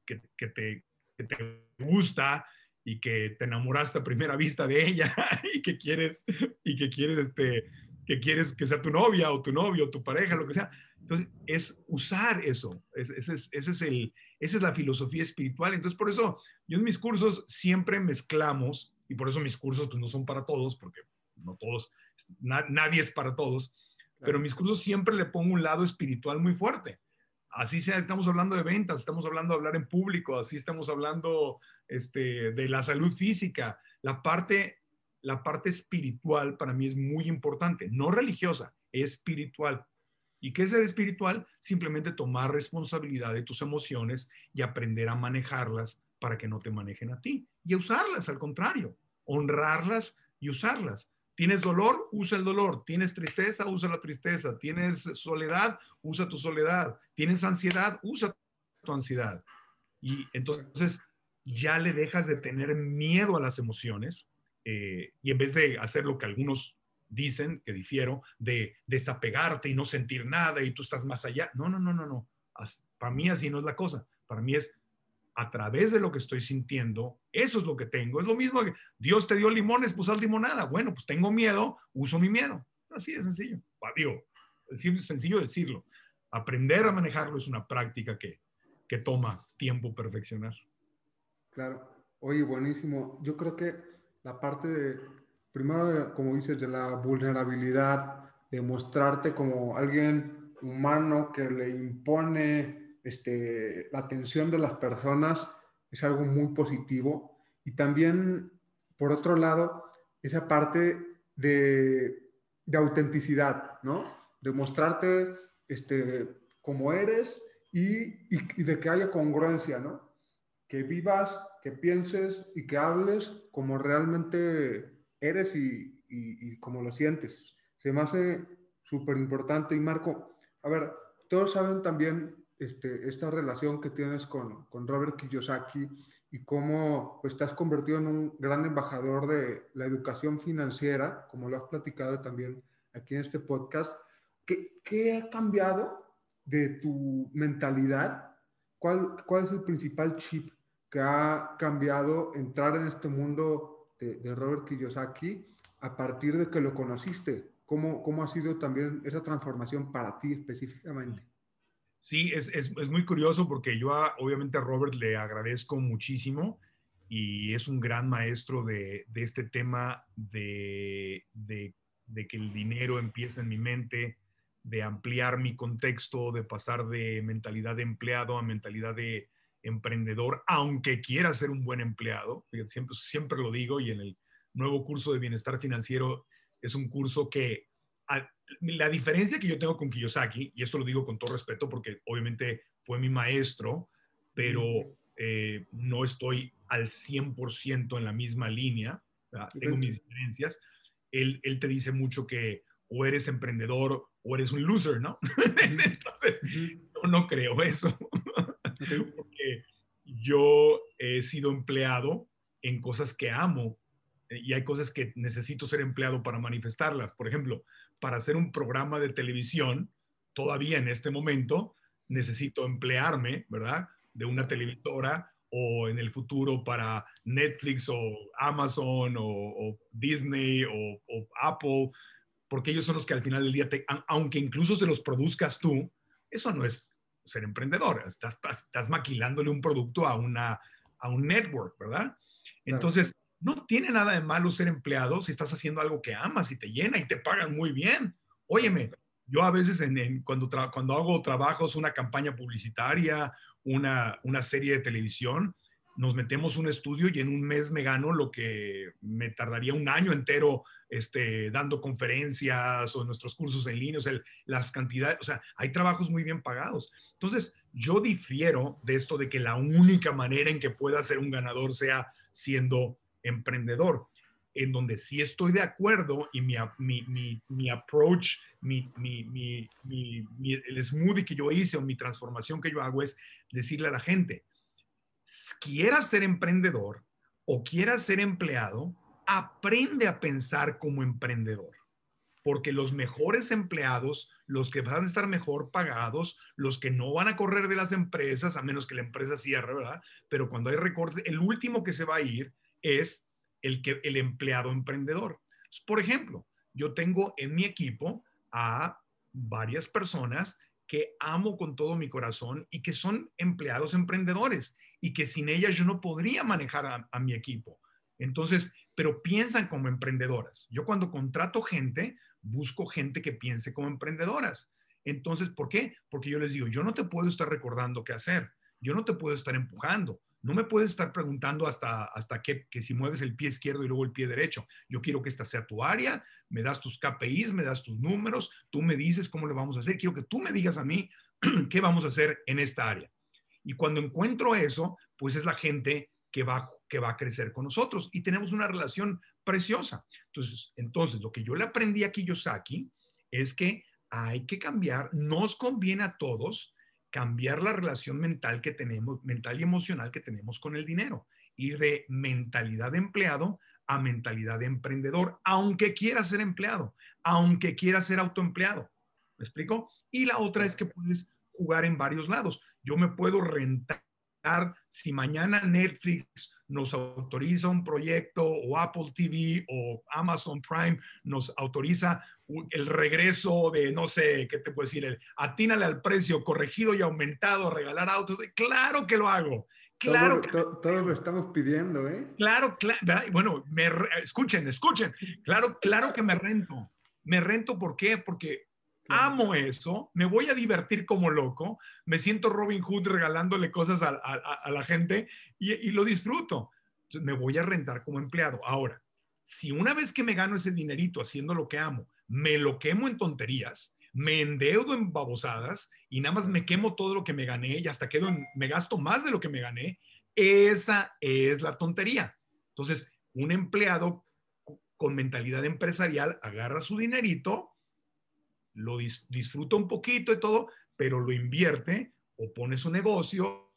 que, te, te, gusta y que te enamoraste a primera vista de ella y que quieres y que quieres este que quieres que sea tu novia o tu novio o tu pareja, lo que sea. Entonces, es usar eso. ese es, ese es el, esa es la filosofía espiritual. Entonces, por eso yo en mis cursos siempre mezclamos, y por eso mis cursos pues, no son para todos, porque no todos nadie es para todos, pero mis cursos siempre le pongo un lado espiritual muy fuerte. Así sea, estamos hablando de ventas, estamos hablando de hablar en público, así estamos hablando este, de la salud física. La parte, la parte espiritual para mí es muy importante, no religiosa, espiritual. ¿Y qué es ser espiritual? Simplemente tomar responsabilidad de tus emociones y aprender a manejarlas para que no te manejen a ti. Y usarlas, al contrario, honrarlas y usarlas. Tienes dolor, usa el dolor. Tienes tristeza, usa la tristeza. Tienes soledad, usa tu soledad. Tienes ansiedad, usa tu ansiedad. Y entonces ya le dejas de tener miedo a las emociones eh, y en vez de hacer lo que algunos dicen, que difiero, de desapegarte y no sentir nada y tú estás más allá. No, no, no, no, no. Para mí así no es la cosa. Para mí es a través de lo que estoy sintiendo, eso es lo que tengo. Es lo mismo que Dios te dio limones, pues haz limonada. Bueno, pues tengo miedo, uso mi miedo. Así de sencillo. Digo, es sencillo decirlo. Aprender a manejarlo es una práctica que, que toma tiempo perfeccionar. Claro. Oye, buenísimo. Yo creo que la parte de, primero, como dices, de la vulnerabilidad, de mostrarte como alguien humano que le impone este, la atención de las personas es algo muy positivo. Y también, por otro lado, esa parte de, de autenticidad, ¿no? De mostrarte este, como eres y, y, de que haya congruencia, ¿no? Que vivas, que pienses y que hables como realmente eres y, y, y como lo sientes. Se me hace súper importante. Y Marco, a ver, todos saben también este, esta relación que tienes con, con Robert Kiyosaki y cómo pues, te has convertido en un gran embajador de la educación financiera, como lo has platicado también aquí en este podcast. ¿Qué, qué ha cambiado de tu mentalidad? ¿Cuál, ¿Cuál es el principal chip que ha cambiado entrar en este mundo de, de Robert Kiyosaki a partir de que lo conociste? ¿Cómo, cómo ha sido también esa transformación para ti específicamente? Sí, es, es, es muy curioso porque yo obviamente a Robert le agradezco muchísimo y es un gran maestro de, de este tema de, de, que el dinero empieza en mi mente, de ampliar mi contexto, de pasar de mentalidad de empleado a mentalidad de emprendedor, aunque quiera ser un buen empleado. Siempre, siempre lo digo y en el nuevo curso de bienestar financiero es un curso que la diferencia que yo tengo con Kiyosaki, y esto lo digo con todo respeto porque obviamente fue mi maestro, pero eh, no estoy al 100% en la misma línea, tengo mis diferencias. Él, él, te dice mucho que o eres emprendedor o eres un loser, ¿no? Entonces, yo no creo eso, porque yo he sido empleado en cosas que amo y hay cosas que necesito ser empleado para manifestarlas. Por ejemplo, para hacer un programa de televisión, todavía en este momento, necesito emplearme, ¿verdad? De una televisora o en el futuro para Netflix o Amazon o, Disney o, Apple, porque ellos son los que al final del día, aunque incluso se los produzcas tú, eso no es ser emprendedor, estás, estás maquilándole un producto a, una, a un network, ¿verdad? Entonces, no tiene nada de malo ser empleado si estás haciendo algo que amas y te llena y te pagan muy bien. Óyeme, yo a veces en, cuando, cuando hago trabajos, una campaña publicitaria, una, una serie de televisión, nos metemos un estudio y en un mes me gano lo que me tardaría un año entero este, dando conferencias o nuestros cursos en línea, las cantidades, o sea, hay trabajos muy bien pagados. Entonces, yo difiero de esto de que la única manera en que pueda ser un ganador sea siendo emprendedor, en donde sí estoy de acuerdo y mi, mi, mi, approach, mi, el smoothie que yo hice o mi transformación que yo hago es decirle a la gente, quieras ser emprendedor o quieras ser empleado, aprende a pensar como emprendedor. Porque los mejores empleados, los que van a estar mejor pagados, los que no van a correr de las empresas, a menos que la empresa cierre, ¿verdad? Pero cuando hay recortes, el último que se va a ir es el, que, el empleado emprendedor. Por ejemplo, yo tengo en mi equipo a varias personas que amo con todo mi corazón y que son empleados emprendedores y que sin ellas yo no podría manejar a, a mi equipo. Entonces, pero piensan como emprendedoras. Yo cuando contrato gente, busco gente que piense como emprendedoras. Entonces, ¿por qué? Porque yo les digo, yo no te puedo estar recordando qué hacer, yo no te puedo estar empujando, no me puedes estar preguntando hasta, hasta que, que si mueves el pie izquierdo y luego el pie derecho. Yo quiero que esta sea tu área, me das tus KPIs, me das tus números, tú me dices cómo le vamos a hacer. Quiero que tú me digas a mí qué vamos a hacer en esta área. Y cuando encuentro eso, pues es la gente que va, que va a crecer con nosotros y tenemos una relación preciosa. Entonces, entonces, lo que yo le aprendí a Kiyosaki es que hay que cambiar, nos conviene a todos cambiar la relación mental que tenemos, mental y emocional que tenemos con el dinero. Ir de mentalidad de empleado a mentalidad de emprendedor, aunque quiera ser empleado, aunque quiera ser autoempleado. ¿Me explico? Y la otra es que puedes jugar en varios lados. Yo me puedo rentar si mañana Netflix nos autoriza un proyecto o Apple TV o Amazon Prime nos autoriza el regreso de, no sé, ¿qué te puedo decir? El atínale al precio corregido y aumentado, regalar autos. Claro que lo hago. Claro. Todo, que lo estamos pidiendo, ¿eh? Claro, claro. Bueno, me, escuchen, escuchen. Claro, claro que me rento. Me rento, ¿por qué? Porque amo eso, me voy a divertir como loco, me siento Robin Hood regalándole cosas a, la gente y, lo disfruto. Me voy a rentar como empleado. Ahora, si una vez que me gano ese dinerito haciendo lo que amo, me lo quemo en tonterías, me endeudo en babosadas y nada más me quemo todo lo que me gané y hasta quedo me gasto más de lo que me gané, esa es la tontería. Entonces, un empleado con mentalidad empresarial agarra su dinerito, lo disfruta un poquito y todo, pero lo invierte o pone su negocio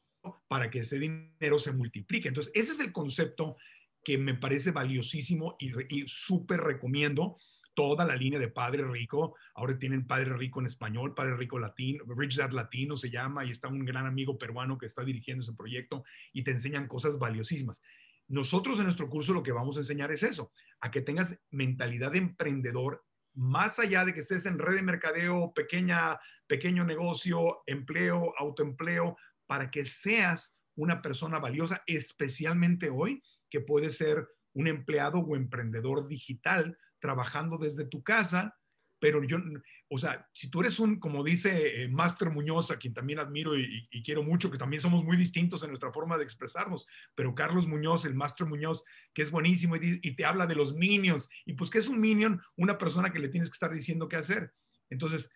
para que ese dinero se multiplique. Entonces, ese es el concepto que me parece valiosísimo y, y súper recomiendo toda la línea de Padre Rico. Ahora tienen Padre Rico en español, Padre Rico latino, Rich Dad Latino se llama, y está un gran amigo peruano que está dirigiendo ese proyecto y te enseñan cosas valiosísimas. nosotros en nuestro curso lo que vamos a enseñar es eso, a que tengas mentalidad de emprendedor más allá de que estés en red de mercadeo, pequeña, pequeño negocio, empleo, autoempleo, para que seas una persona valiosa, especialmente hoy, que puede ser un empleado o emprendedor digital trabajando desde tu casa, pero yo, o sea, si tú eres un, como dice eh, Master Muñoz, a quien también admiro y, quiero mucho, que también somos muy distintos en nuestra forma de expresarnos, pero Carlos Muñoz, el Master Muñoz, que es buenísimo y, te habla de los minions, y pues, ¿qué es un minion? Una persona que le tienes que estar diciendo qué hacer. Entonces,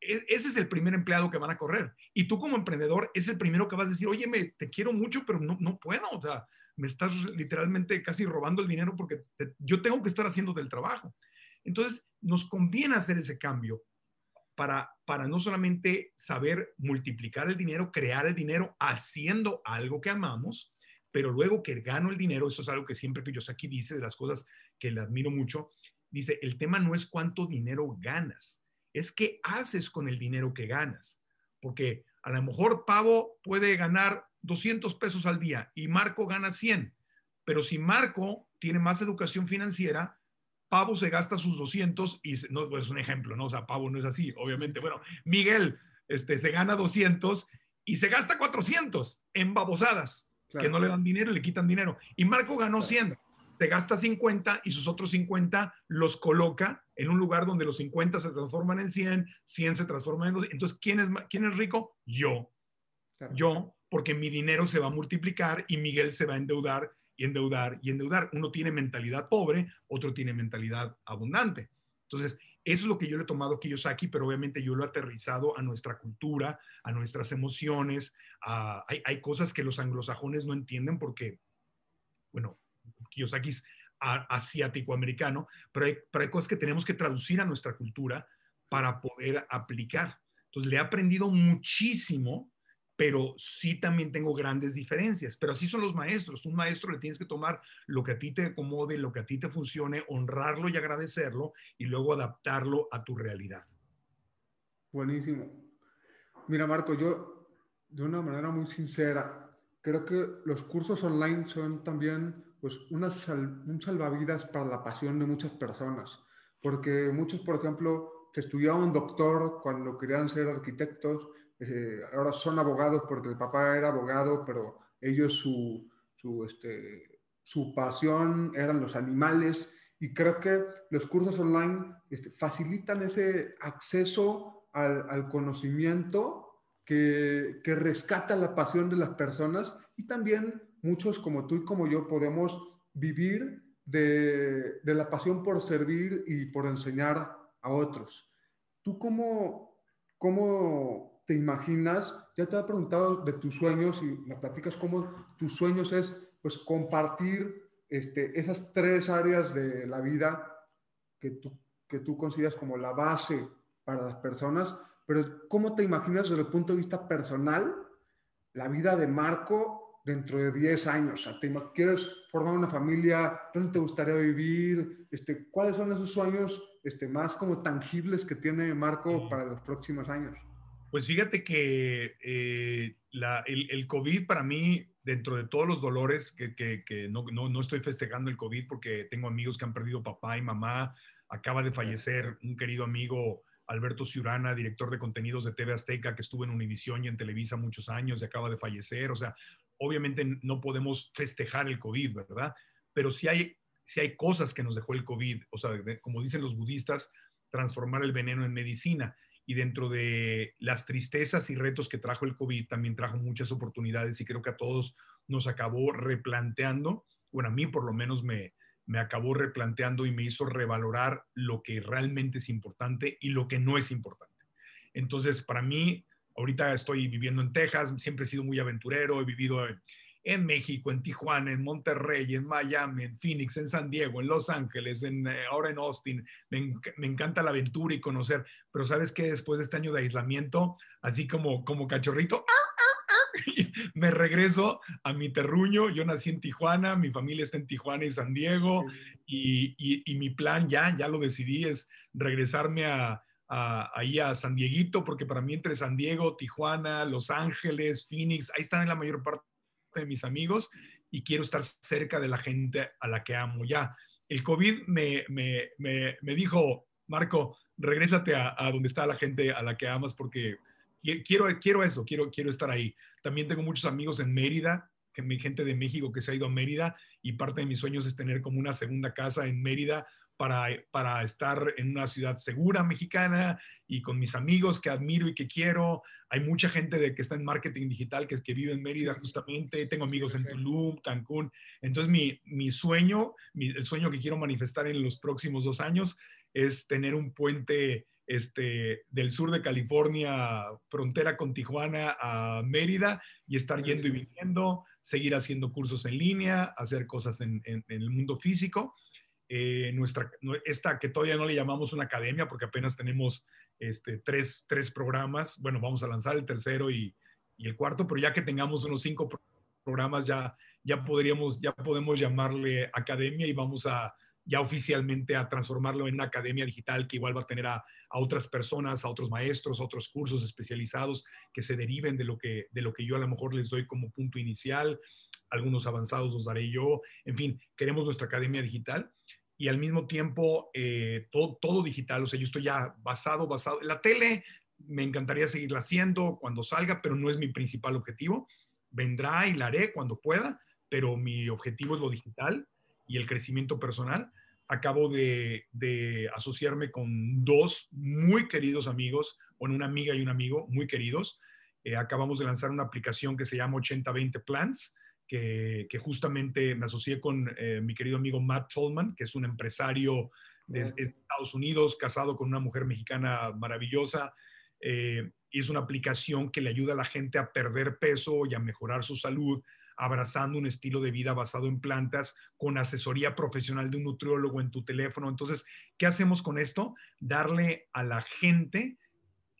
e, ese es el primer empleado que van a correr. Y tú como emprendedor es el primero que vas a decir, oye, me, te quiero mucho, pero no, no puedo, o sea, me estás literalmente casi robando el dinero porque yo tengo que estar haciendo del trabajo. Entonces, nos conviene hacer ese cambio para, para no solamente saber multiplicar el dinero, crear el dinero haciendo algo que amamos, pero luego que gano el dinero, eso es algo que siempre que Yosaki dice de las cosas que le admiro mucho, dice, el tema no es cuánto dinero ganas, es qué haces con el dinero que ganas. Porque a lo mejor Pavo puede ganar 200 pesos al día y Marco gana 100, pero si Marco tiene más educación financiera, Pavo se gasta sus 200 y no pues, es un ejemplo, ¿no? O sea, Pavo no es así, obviamente. Bueno, Miguel este, se gana 200 y se gasta 400 en babosadas, que no le dan dinero le quitan dinero. Y Marco ganó 100, te gasta 50 y sus otros 50 los coloca en un lugar donde los 50 se transforman en 100, 100 se transforman en 200. Entonces, ¿quién es, quién es rico? Yo. Yo, porque mi dinero se va a multiplicar y Miguel se va a endeudar y endeudar y endeudar. Uno tiene mentalidad pobre, otro tiene mentalidad abundante. Entonces, eso es lo que yo le he tomado a Kiyosaki, pero obviamente yo lo he aterrizado a nuestra cultura, a nuestras emociones. hay, cosas que los anglosajones no entienden porque, bueno, Kiyosaki es asiático-americano, pero hay, pero hay cosas que tenemos que traducir a nuestra cultura para poder aplicar. Entonces, le he aprendido muchísimo pero sí también tengo grandes diferencias. Pero así son los maestros. Un maestro le tienes que tomar lo que a ti te acomode, lo que a ti te funcione, honrarlo y agradecerlo y luego adaptarlo a tu realidad. Buenísimo. Mira, Marco, yo de una manera muy sincera, creo que los cursos online son también pues, una un salvavidas para la pasión de muchas personas. Porque muchos, por ejemplo, que estudiaban doctor cuando querían ser arquitectos, eh, ahora son abogados porque el papá era abogado, pero ellos su, su, este, su pasión eran los animales y creo que los cursos online este, facilitan ese acceso al, al conocimiento que, que, rescata la pasión de las personas y también muchos como tú y como yo podemos vivir de, de la pasión por servir y por enseñar a otros. ¿Tú cómo, cómo te imaginas, ya te he preguntado de tus sueños y me platicas cómo tus sueños es pues compartir este, esas tres áreas de la vida que tú, que tú consideras como la base para las personas, pero ¿cómo te imaginas desde el punto de vista personal la vida de Marco dentro de 10 años? O sea, ¿Quieres formar una familia? ¿Dónde te gustaría vivir? Este, ¿Cuáles son esos sueños este, más como tangibles que tiene Marco para los próximos años? Pues fíjate que eh, el, COVID para mí, dentro de todos los dolores, que, no, no, estoy festejando el COVID porque tengo amigos que han perdido papá y mamá, acaba de fallecer un querido amigo, Alberto Ciurana, director de contenidos de TV Azteca, que estuvo en Univisión y en Televisa muchos años y acaba de fallecer. O sea, obviamente no podemos festejar el COVID, ¿verdad? Pero sí hay, sí hay cosas que nos dejó el COVID, o sea, como dicen los budistas, transformar el veneno en medicina y dentro de las tristezas y retos que trajo el COVID, también trajo muchas oportunidades y creo que a todos nos acabó replanteando, bueno, a mí por lo menos me, me acabó replanteando y me hizo revalorar lo que realmente es importante y lo que no es importante. Entonces, para mí, ahorita estoy viviendo en Texas, siempre he sido muy aventurero, he vivido en, México, en Tijuana, en Monterrey, en Miami, en Phoenix, en San Diego, en Los Ángeles, en, eh, ahora en Austin. Me, encanta la aventura y conocer, pero sabes que después de este año de aislamiento, así como, como cachorrito, me regreso a mi terruño. Yo nací en Tijuana, mi familia está en Tijuana y San Diego, y, y, mi plan ya, ya lo decidí, es regresarme a, ahí a San Dieguito, porque para mí entre San Diego, Tijuana, Los Ángeles, Phoenix, ahí están en la mayor parte de mis amigos y quiero estar cerca de la gente a la que amo ya. El COVID me, me, me, dijo, Marco, regrésate a, a, donde está la gente a la que amas porque quiero, quiero eso, quiero, quiero estar ahí. También tengo muchos amigos en Mérida, que mi gente de México que se ha ido a Mérida y parte de mis sueños es tener como una segunda casa en Mérida para, para estar en una ciudad segura mexicana y con mis amigos que admiro y que quiero. Hay mucha gente de, que está en marketing digital que, que vive en Mérida justamente. Tengo amigos en Tulum, Cancún. Entonces mi, mi sueño, el sueño que quiero manifestar en los próximos dos años es tener un puente este, del sur de California, frontera con Tijuana a Mérida y estar yendo y viniendo, seguir haciendo cursos en línea, hacer cosas en, el mundo físico. Eh, nuestra, esta que todavía no le llamamos una academia porque apenas tenemos este, tres, tres programas, bueno, vamos a lanzar el tercero y, y el cuarto, pero ya que tengamos unos cinco programas ya, ya podríamos, ya podemos llamarle academia y vamos a, ya oficialmente a transformarlo en una academia digital que igual va a tener a, otras personas, a otros maestros, a otros cursos especializados que se deriven de lo que, de lo que yo a lo mejor les doy como punto inicial. Algunos avanzados los daré yo. En fin, queremos nuestra academia digital y al mismo tiempo eh, todo, todo digital. O sea, yo estoy ya basado, basado. La tele me encantaría seguirla haciendo cuando salga, pero no es mi principal objetivo. Vendrá y la haré cuando pueda, pero mi objetivo es lo digital y el crecimiento personal, acabo de, asociarme con dos muy queridos amigos, bueno, una amiga y un amigo muy queridos. Eh, acabamos de lanzar una aplicación que se llama 8020 Plans, que, justamente me asocié con eh, mi querido amigo Matt Tolman, que es un empresario de, Estados Unidos, casado con una mujer mexicana maravillosa. Eh, y es una aplicación que le ayuda a la gente a perder peso y a mejorar su salud abrazando un estilo de vida basado en plantas con asesoría profesional de un nutriólogo en tu teléfono. Entonces, ¿qué hacemos con esto? Darle a la gente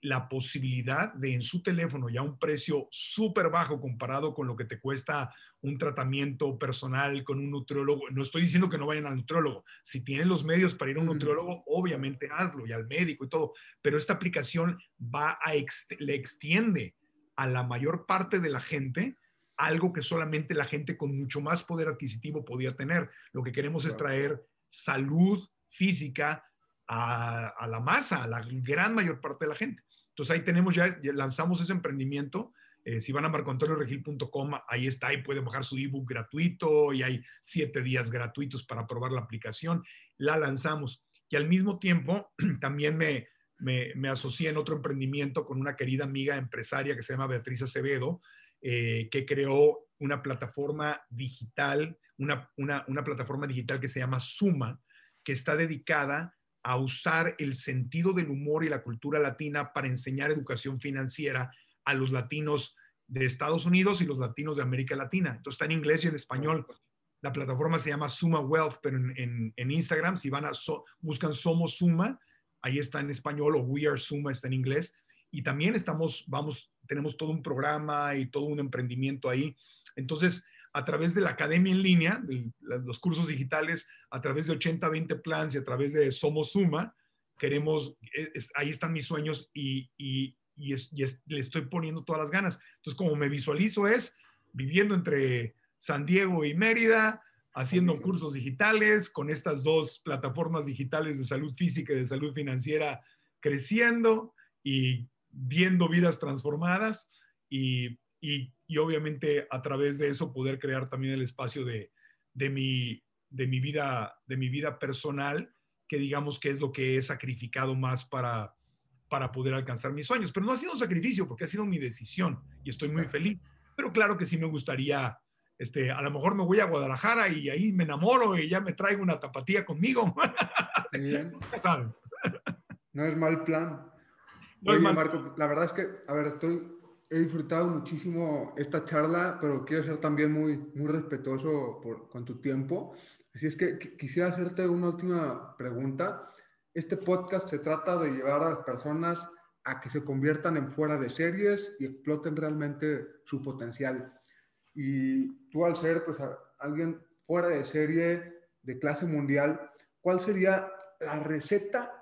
la posibilidad de en su teléfono ya un precio súper bajo comparado con lo que te cuesta un tratamiento personal con un nutriólogo. No estoy diciendo que no vayan al nutriólogo. Si tienen los medios para ir a un nutriólogo, obviamente hazlo y al médico y todo. Pero esta aplicación va a le extiende a la mayor parte de la gente algo que solamente la gente con mucho más poder adquisitivo podía tener. Lo que queremos es traer salud física a, la masa, a la gran mayor parte de la gente. Entonces ahí tenemos ya, lanzamos ese emprendimiento. Eh, si van a marcoantonioregil.com, ahí está, ahí pueden bajar su ebook gratuito y hay siete días gratuitos para probar la aplicación. La lanzamos. Y al mismo tiempo también me, me, asocié en otro emprendimiento con una querida amiga empresaria que se llama Beatriz Acevedo, eh, que creó una plataforma digital, una, plataforma digital que se llama Suma, que está dedicada a usar el sentido del humor y la cultura latina para enseñar educación financiera a los latinos de Estados Unidos y los latinos de América Latina. Entonces está en inglés y en español. La plataforma se llama Suma Wealth, pero en, Instagram, si van a, buscan Somos Suma, ahí está en español, o We Are Suma está en inglés. Y también estamos, vamos tenemos todo un programa y todo un emprendimiento ahí. Entonces, a través de la academia en línea, de los cursos digitales, a través de 80-20 Plans y a través de Somos Suma, queremos, ahí están mis sueños y, y, y, le estoy poniendo todas las ganas. Entonces, como me visualizo es viviendo entre San Diego y Mérida, haciendo cursos digitales, con estas dos plataformas digitales de salud física y de salud financiera creciendo y viendo vidas transformadas y, obviamente a través de eso poder crear también el espacio de, mi, de, mi vida, de mi vida personal, que digamos que es lo que he sacrificado más para, para poder alcanzar mis sueños. Pero no ha sido un sacrificio porque ha sido mi decisión y estoy muy feliz. Pero claro que sí me gustaría, este, a lo mejor me voy a Guadalajara y ahí me enamoro y ya me traigo una tapatía conmigo. Bien. sabes. No es mal plan. Oye, Marco, la verdad es que, a ver, estoy, he disfrutado muchísimo esta charla, pero quiero ser también muy, muy respetuoso por, con tu tiempo. Así es que quisiera hacerte una última pregunta. Este podcast se trata de llevar a las personas a que se conviertan en fuera de series y exploten realmente su potencial. Y tú al ser pues, alguien fuera de serie, de clase mundial, ¿cuál sería la receta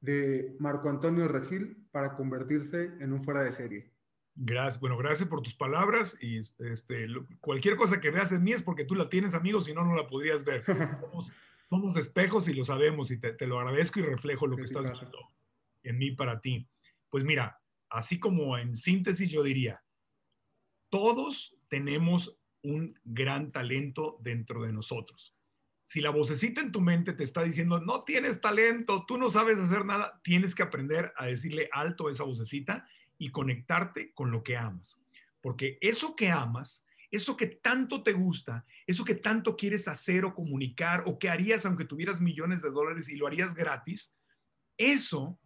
de Marco Antonio Regil para convertirse en un fuera de serie? Gracias, bueno, gracias por tus palabras y este, cualquier cosa que veas en mí es porque tú la tienes, amigos, si no, no la podrías ver. Somos, espejos y lo sabemos y te, lo agradezco y reflejo lo que estás haciendo en mí para ti. Pues mira, así como en síntesis yo diría, todos tenemos un gran talento dentro de nosotros. Si la vocecita en tu mente te está diciendo, no tienes talento, tú no sabes hacer nada, tienes que aprender a decirle alto a esa vocecita y conectarte con lo que amas. Porque eso que amas, eso que tanto te gusta, eso que tanto quieres hacer o comunicar o que harías aunque tuvieras millones de dólares y lo harías gratis, eso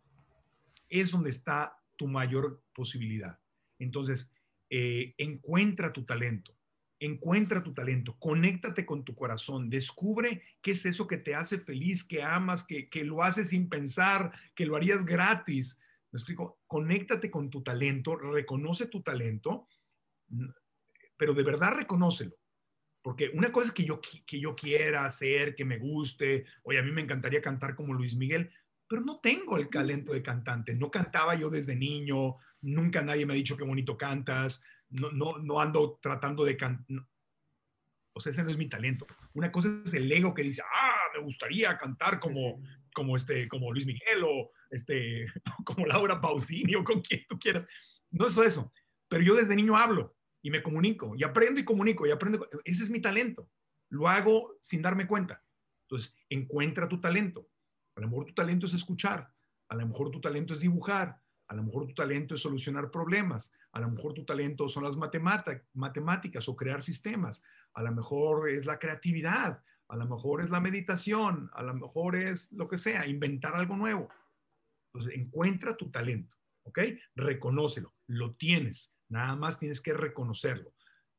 es donde está tu mayor posibilidad. Entonces, eh, encuentra tu talento, encuentra tu talento, conéctate con tu corazón, descubre qué es eso que te hace feliz, que amas, que, que lo haces sin pensar, que lo harías gratis. Me explico, conéctate con tu talento, reconoce tu talento, pero de verdad reconócelo. Porque una cosa es que yo, que yo quiera hacer, que me guste, oye, a mí me encantaría cantar como Luis Miguel, pero no tengo el talento de cantante. No cantaba yo desde niño, nunca nadie me ha dicho qué bonito cantas, no, no, no ando tratando de cantar. O sea, ese no es mi talento. Una cosa es el ego que dice, ah, me gustaría cantar como, como, este, como Luis Miguel o este, como Laura Pausini o con quien tú quieras. No es eso. Pero yo desde niño hablo y me comunico y aprendo y comunico y aprendo. Ese es mi talento. Lo hago sin darme cuenta. Entonces, encuentra tu talento. A lo mejor tu talento es escuchar. A lo mejor tu talento es dibujar. A lo mejor tu talento es solucionar problemas. A lo mejor tu talento son las matemáticas o crear sistemas. A lo mejor es la creatividad. A lo mejor es la meditación. A lo mejor es lo que sea, inventar algo nuevo. Entonces, encuentra tu talento, ¿ok? Reconócelo, lo tienes, nada más tienes que reconocerlo.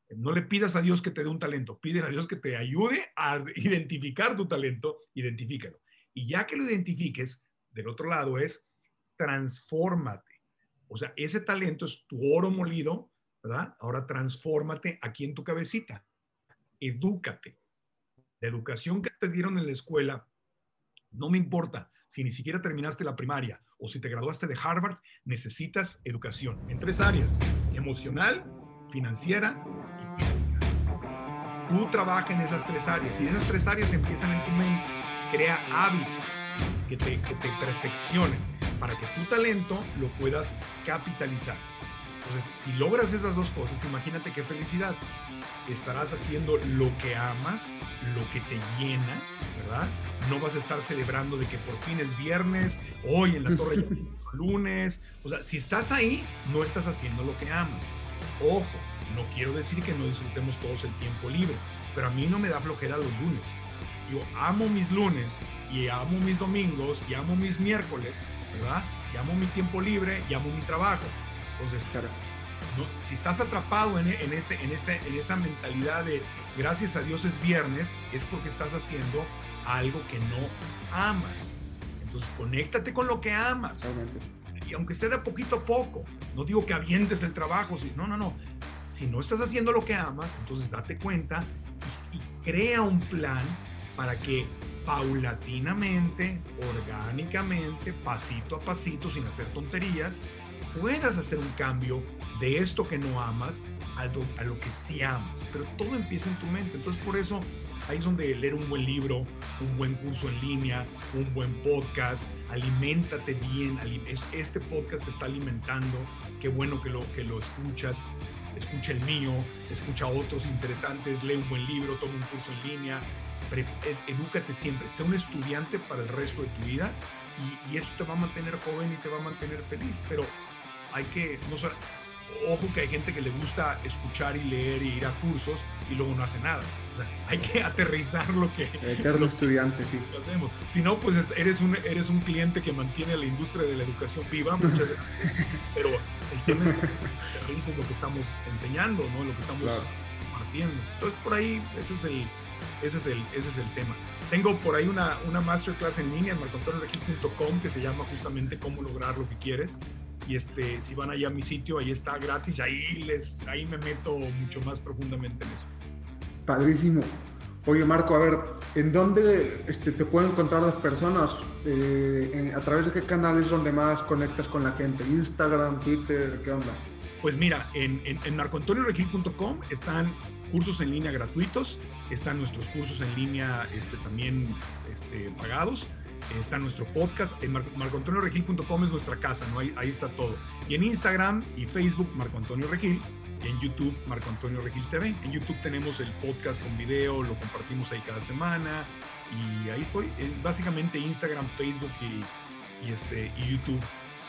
No le pidas a Dios que te dé un talento, pide a Dios que te ayude a identificar tu talento, identifícalo. Y ya que lo identifiques, del otro lado es transfórmate. O sea, ese talento es tu oro molido, ¿verdad? Ahora transfórmate aquí en tu cabecita. Edúcate. La educación que te dieron en la escuela, no me importa si ni siquiera terminaste la primaria o si te graduaste de Harvard, necesitas educación en tres áreas, emocional, financiera y física. Tú trabaja en esas tres áreas y esas tres áreas empiezan en tu mente. Crea hábitos que te, que te perfeccionen para que tu talento lo puedas capitalizar. Entonces, si logras esas dos cosas, imagínate qué felicidad. Estarás haciendo lo que amas, lo que te llena, ¿verdad? No vas a estar celebrando de que por fin es viernes, hoy en la torre lunes. O sea, si estás ahí, no estás haciendo lo que amas. Ojo, no quiero decir que no disfrutemos todos el tiempo libre, pero a mí no me da flojera los lunes. Yo amo mis lunes y amo mis domingos y amo mis miércoles, ¿verdad? Y amo mi tiempo libre y amo mi trabajo. Entonces, si estás atrapado en, ese, en, ese, en esa mentalidad de gracias a Dios es viernes, es porque estás haciendo algo que no amas. Entonces, conéctate con lo que amas. Y aunque sea de poquito a poco, no digo que avientes el trabajo, no, no, no. Si no estás haciendo lo que amas, entonces date cuenta y crea un plan para que paulatinamente, orgánicamente, pasito a pasito, sin hacer tonterías, puedas hacer un cambio de esto que no amas a lo, que sí amas. Pero todo empieza en tu mente. Entonces por eso ahí es donde leer un buen libro, un buen curso en línea, un buen podcast, aliméntate bien. Este podcast te está alimentando. Qué bueno que lo, que lo escuchas. Escucha el mío, escucha otros interesantes, lee un buen libro, toma un curso en línea, edúcate siempre, sé un estudiante para el resto de tu vida y, y, eso te va a mantener joven y te va a mantener feliz. Pero hay que, no ojo que hay gente que le gusta escuchar y leer y ir a cursos y luego no hace nada. hay que aterrizar lo que... Eterno estudiante, sí. Hacemos. Si no, pues eres un, eres un cliente que mantiene la industria de la educación viva, muchas veces, pero el tema es que lo que estamos enseñando, ¿no? Lo que estamos compartiendo. Entonces, por ahí, ese es el, ese es el, ese es el tema. Tengo por ahí una, una masterclass en línea en marcoantonioregil.com que se llama justamente cómo lograr lo que quieres y este, si van allá a mi sitio, ahí está gratis, ahí, les, ahí me meto mucho más profundamente en eso. Padrísimo. Oye, Marco, a ver, ¿en dónde este, te pueden encontrar las personas? Eh, ¿A través de qué canales donde más conectas con la gente? ¿Instagram, Twitter? ¿Qué onda? Pues mira, en, en, en marcoantonioregil.com están cursos en línea gratuitos, están nuestros cursos en línea este, también este, pagados, está nuestro podcast, en marcoantonioregil.com es nuestra casa, ¿no? Ahí, ahí, está todo. Y en Instagram y Facebook, Marco Antonio Regil, y en YouTube, Marco Antonio Regil TV. En YouTube tenemos el podcast con video, lo compartimos ahí cada semana, y ahí estoy, básicamente Instagram, Facebook y, y este, y YouTube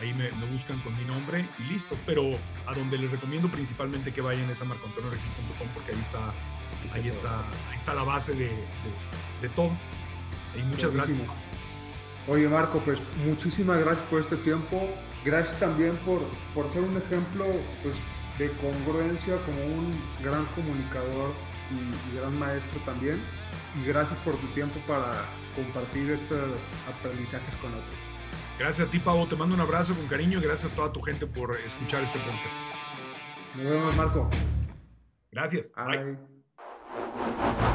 ahí me, me, buscan con mi nombre y listo. Pero a donde les recomiendo principalmente que vayan es a marcoantonioregil.com porque ahí está, ahí está, ahí está la base de, de, de todo. Y muchas gracias. Oye Marco, pues muchísimas gracias por este tiempo. Gracias también por, por ser un ejemplo pues, de congruencia como un gran comunicador y, y gran maestro también. Y gracias por tu tiempo para compartir estos aprendizajes con otros. Gracias a ti, Pavo. Te mando un abrazo con cariño y gracias a toda tu gente por escuchar este podcast. Nos vemos, Marco. Gracias. Bye. Bye.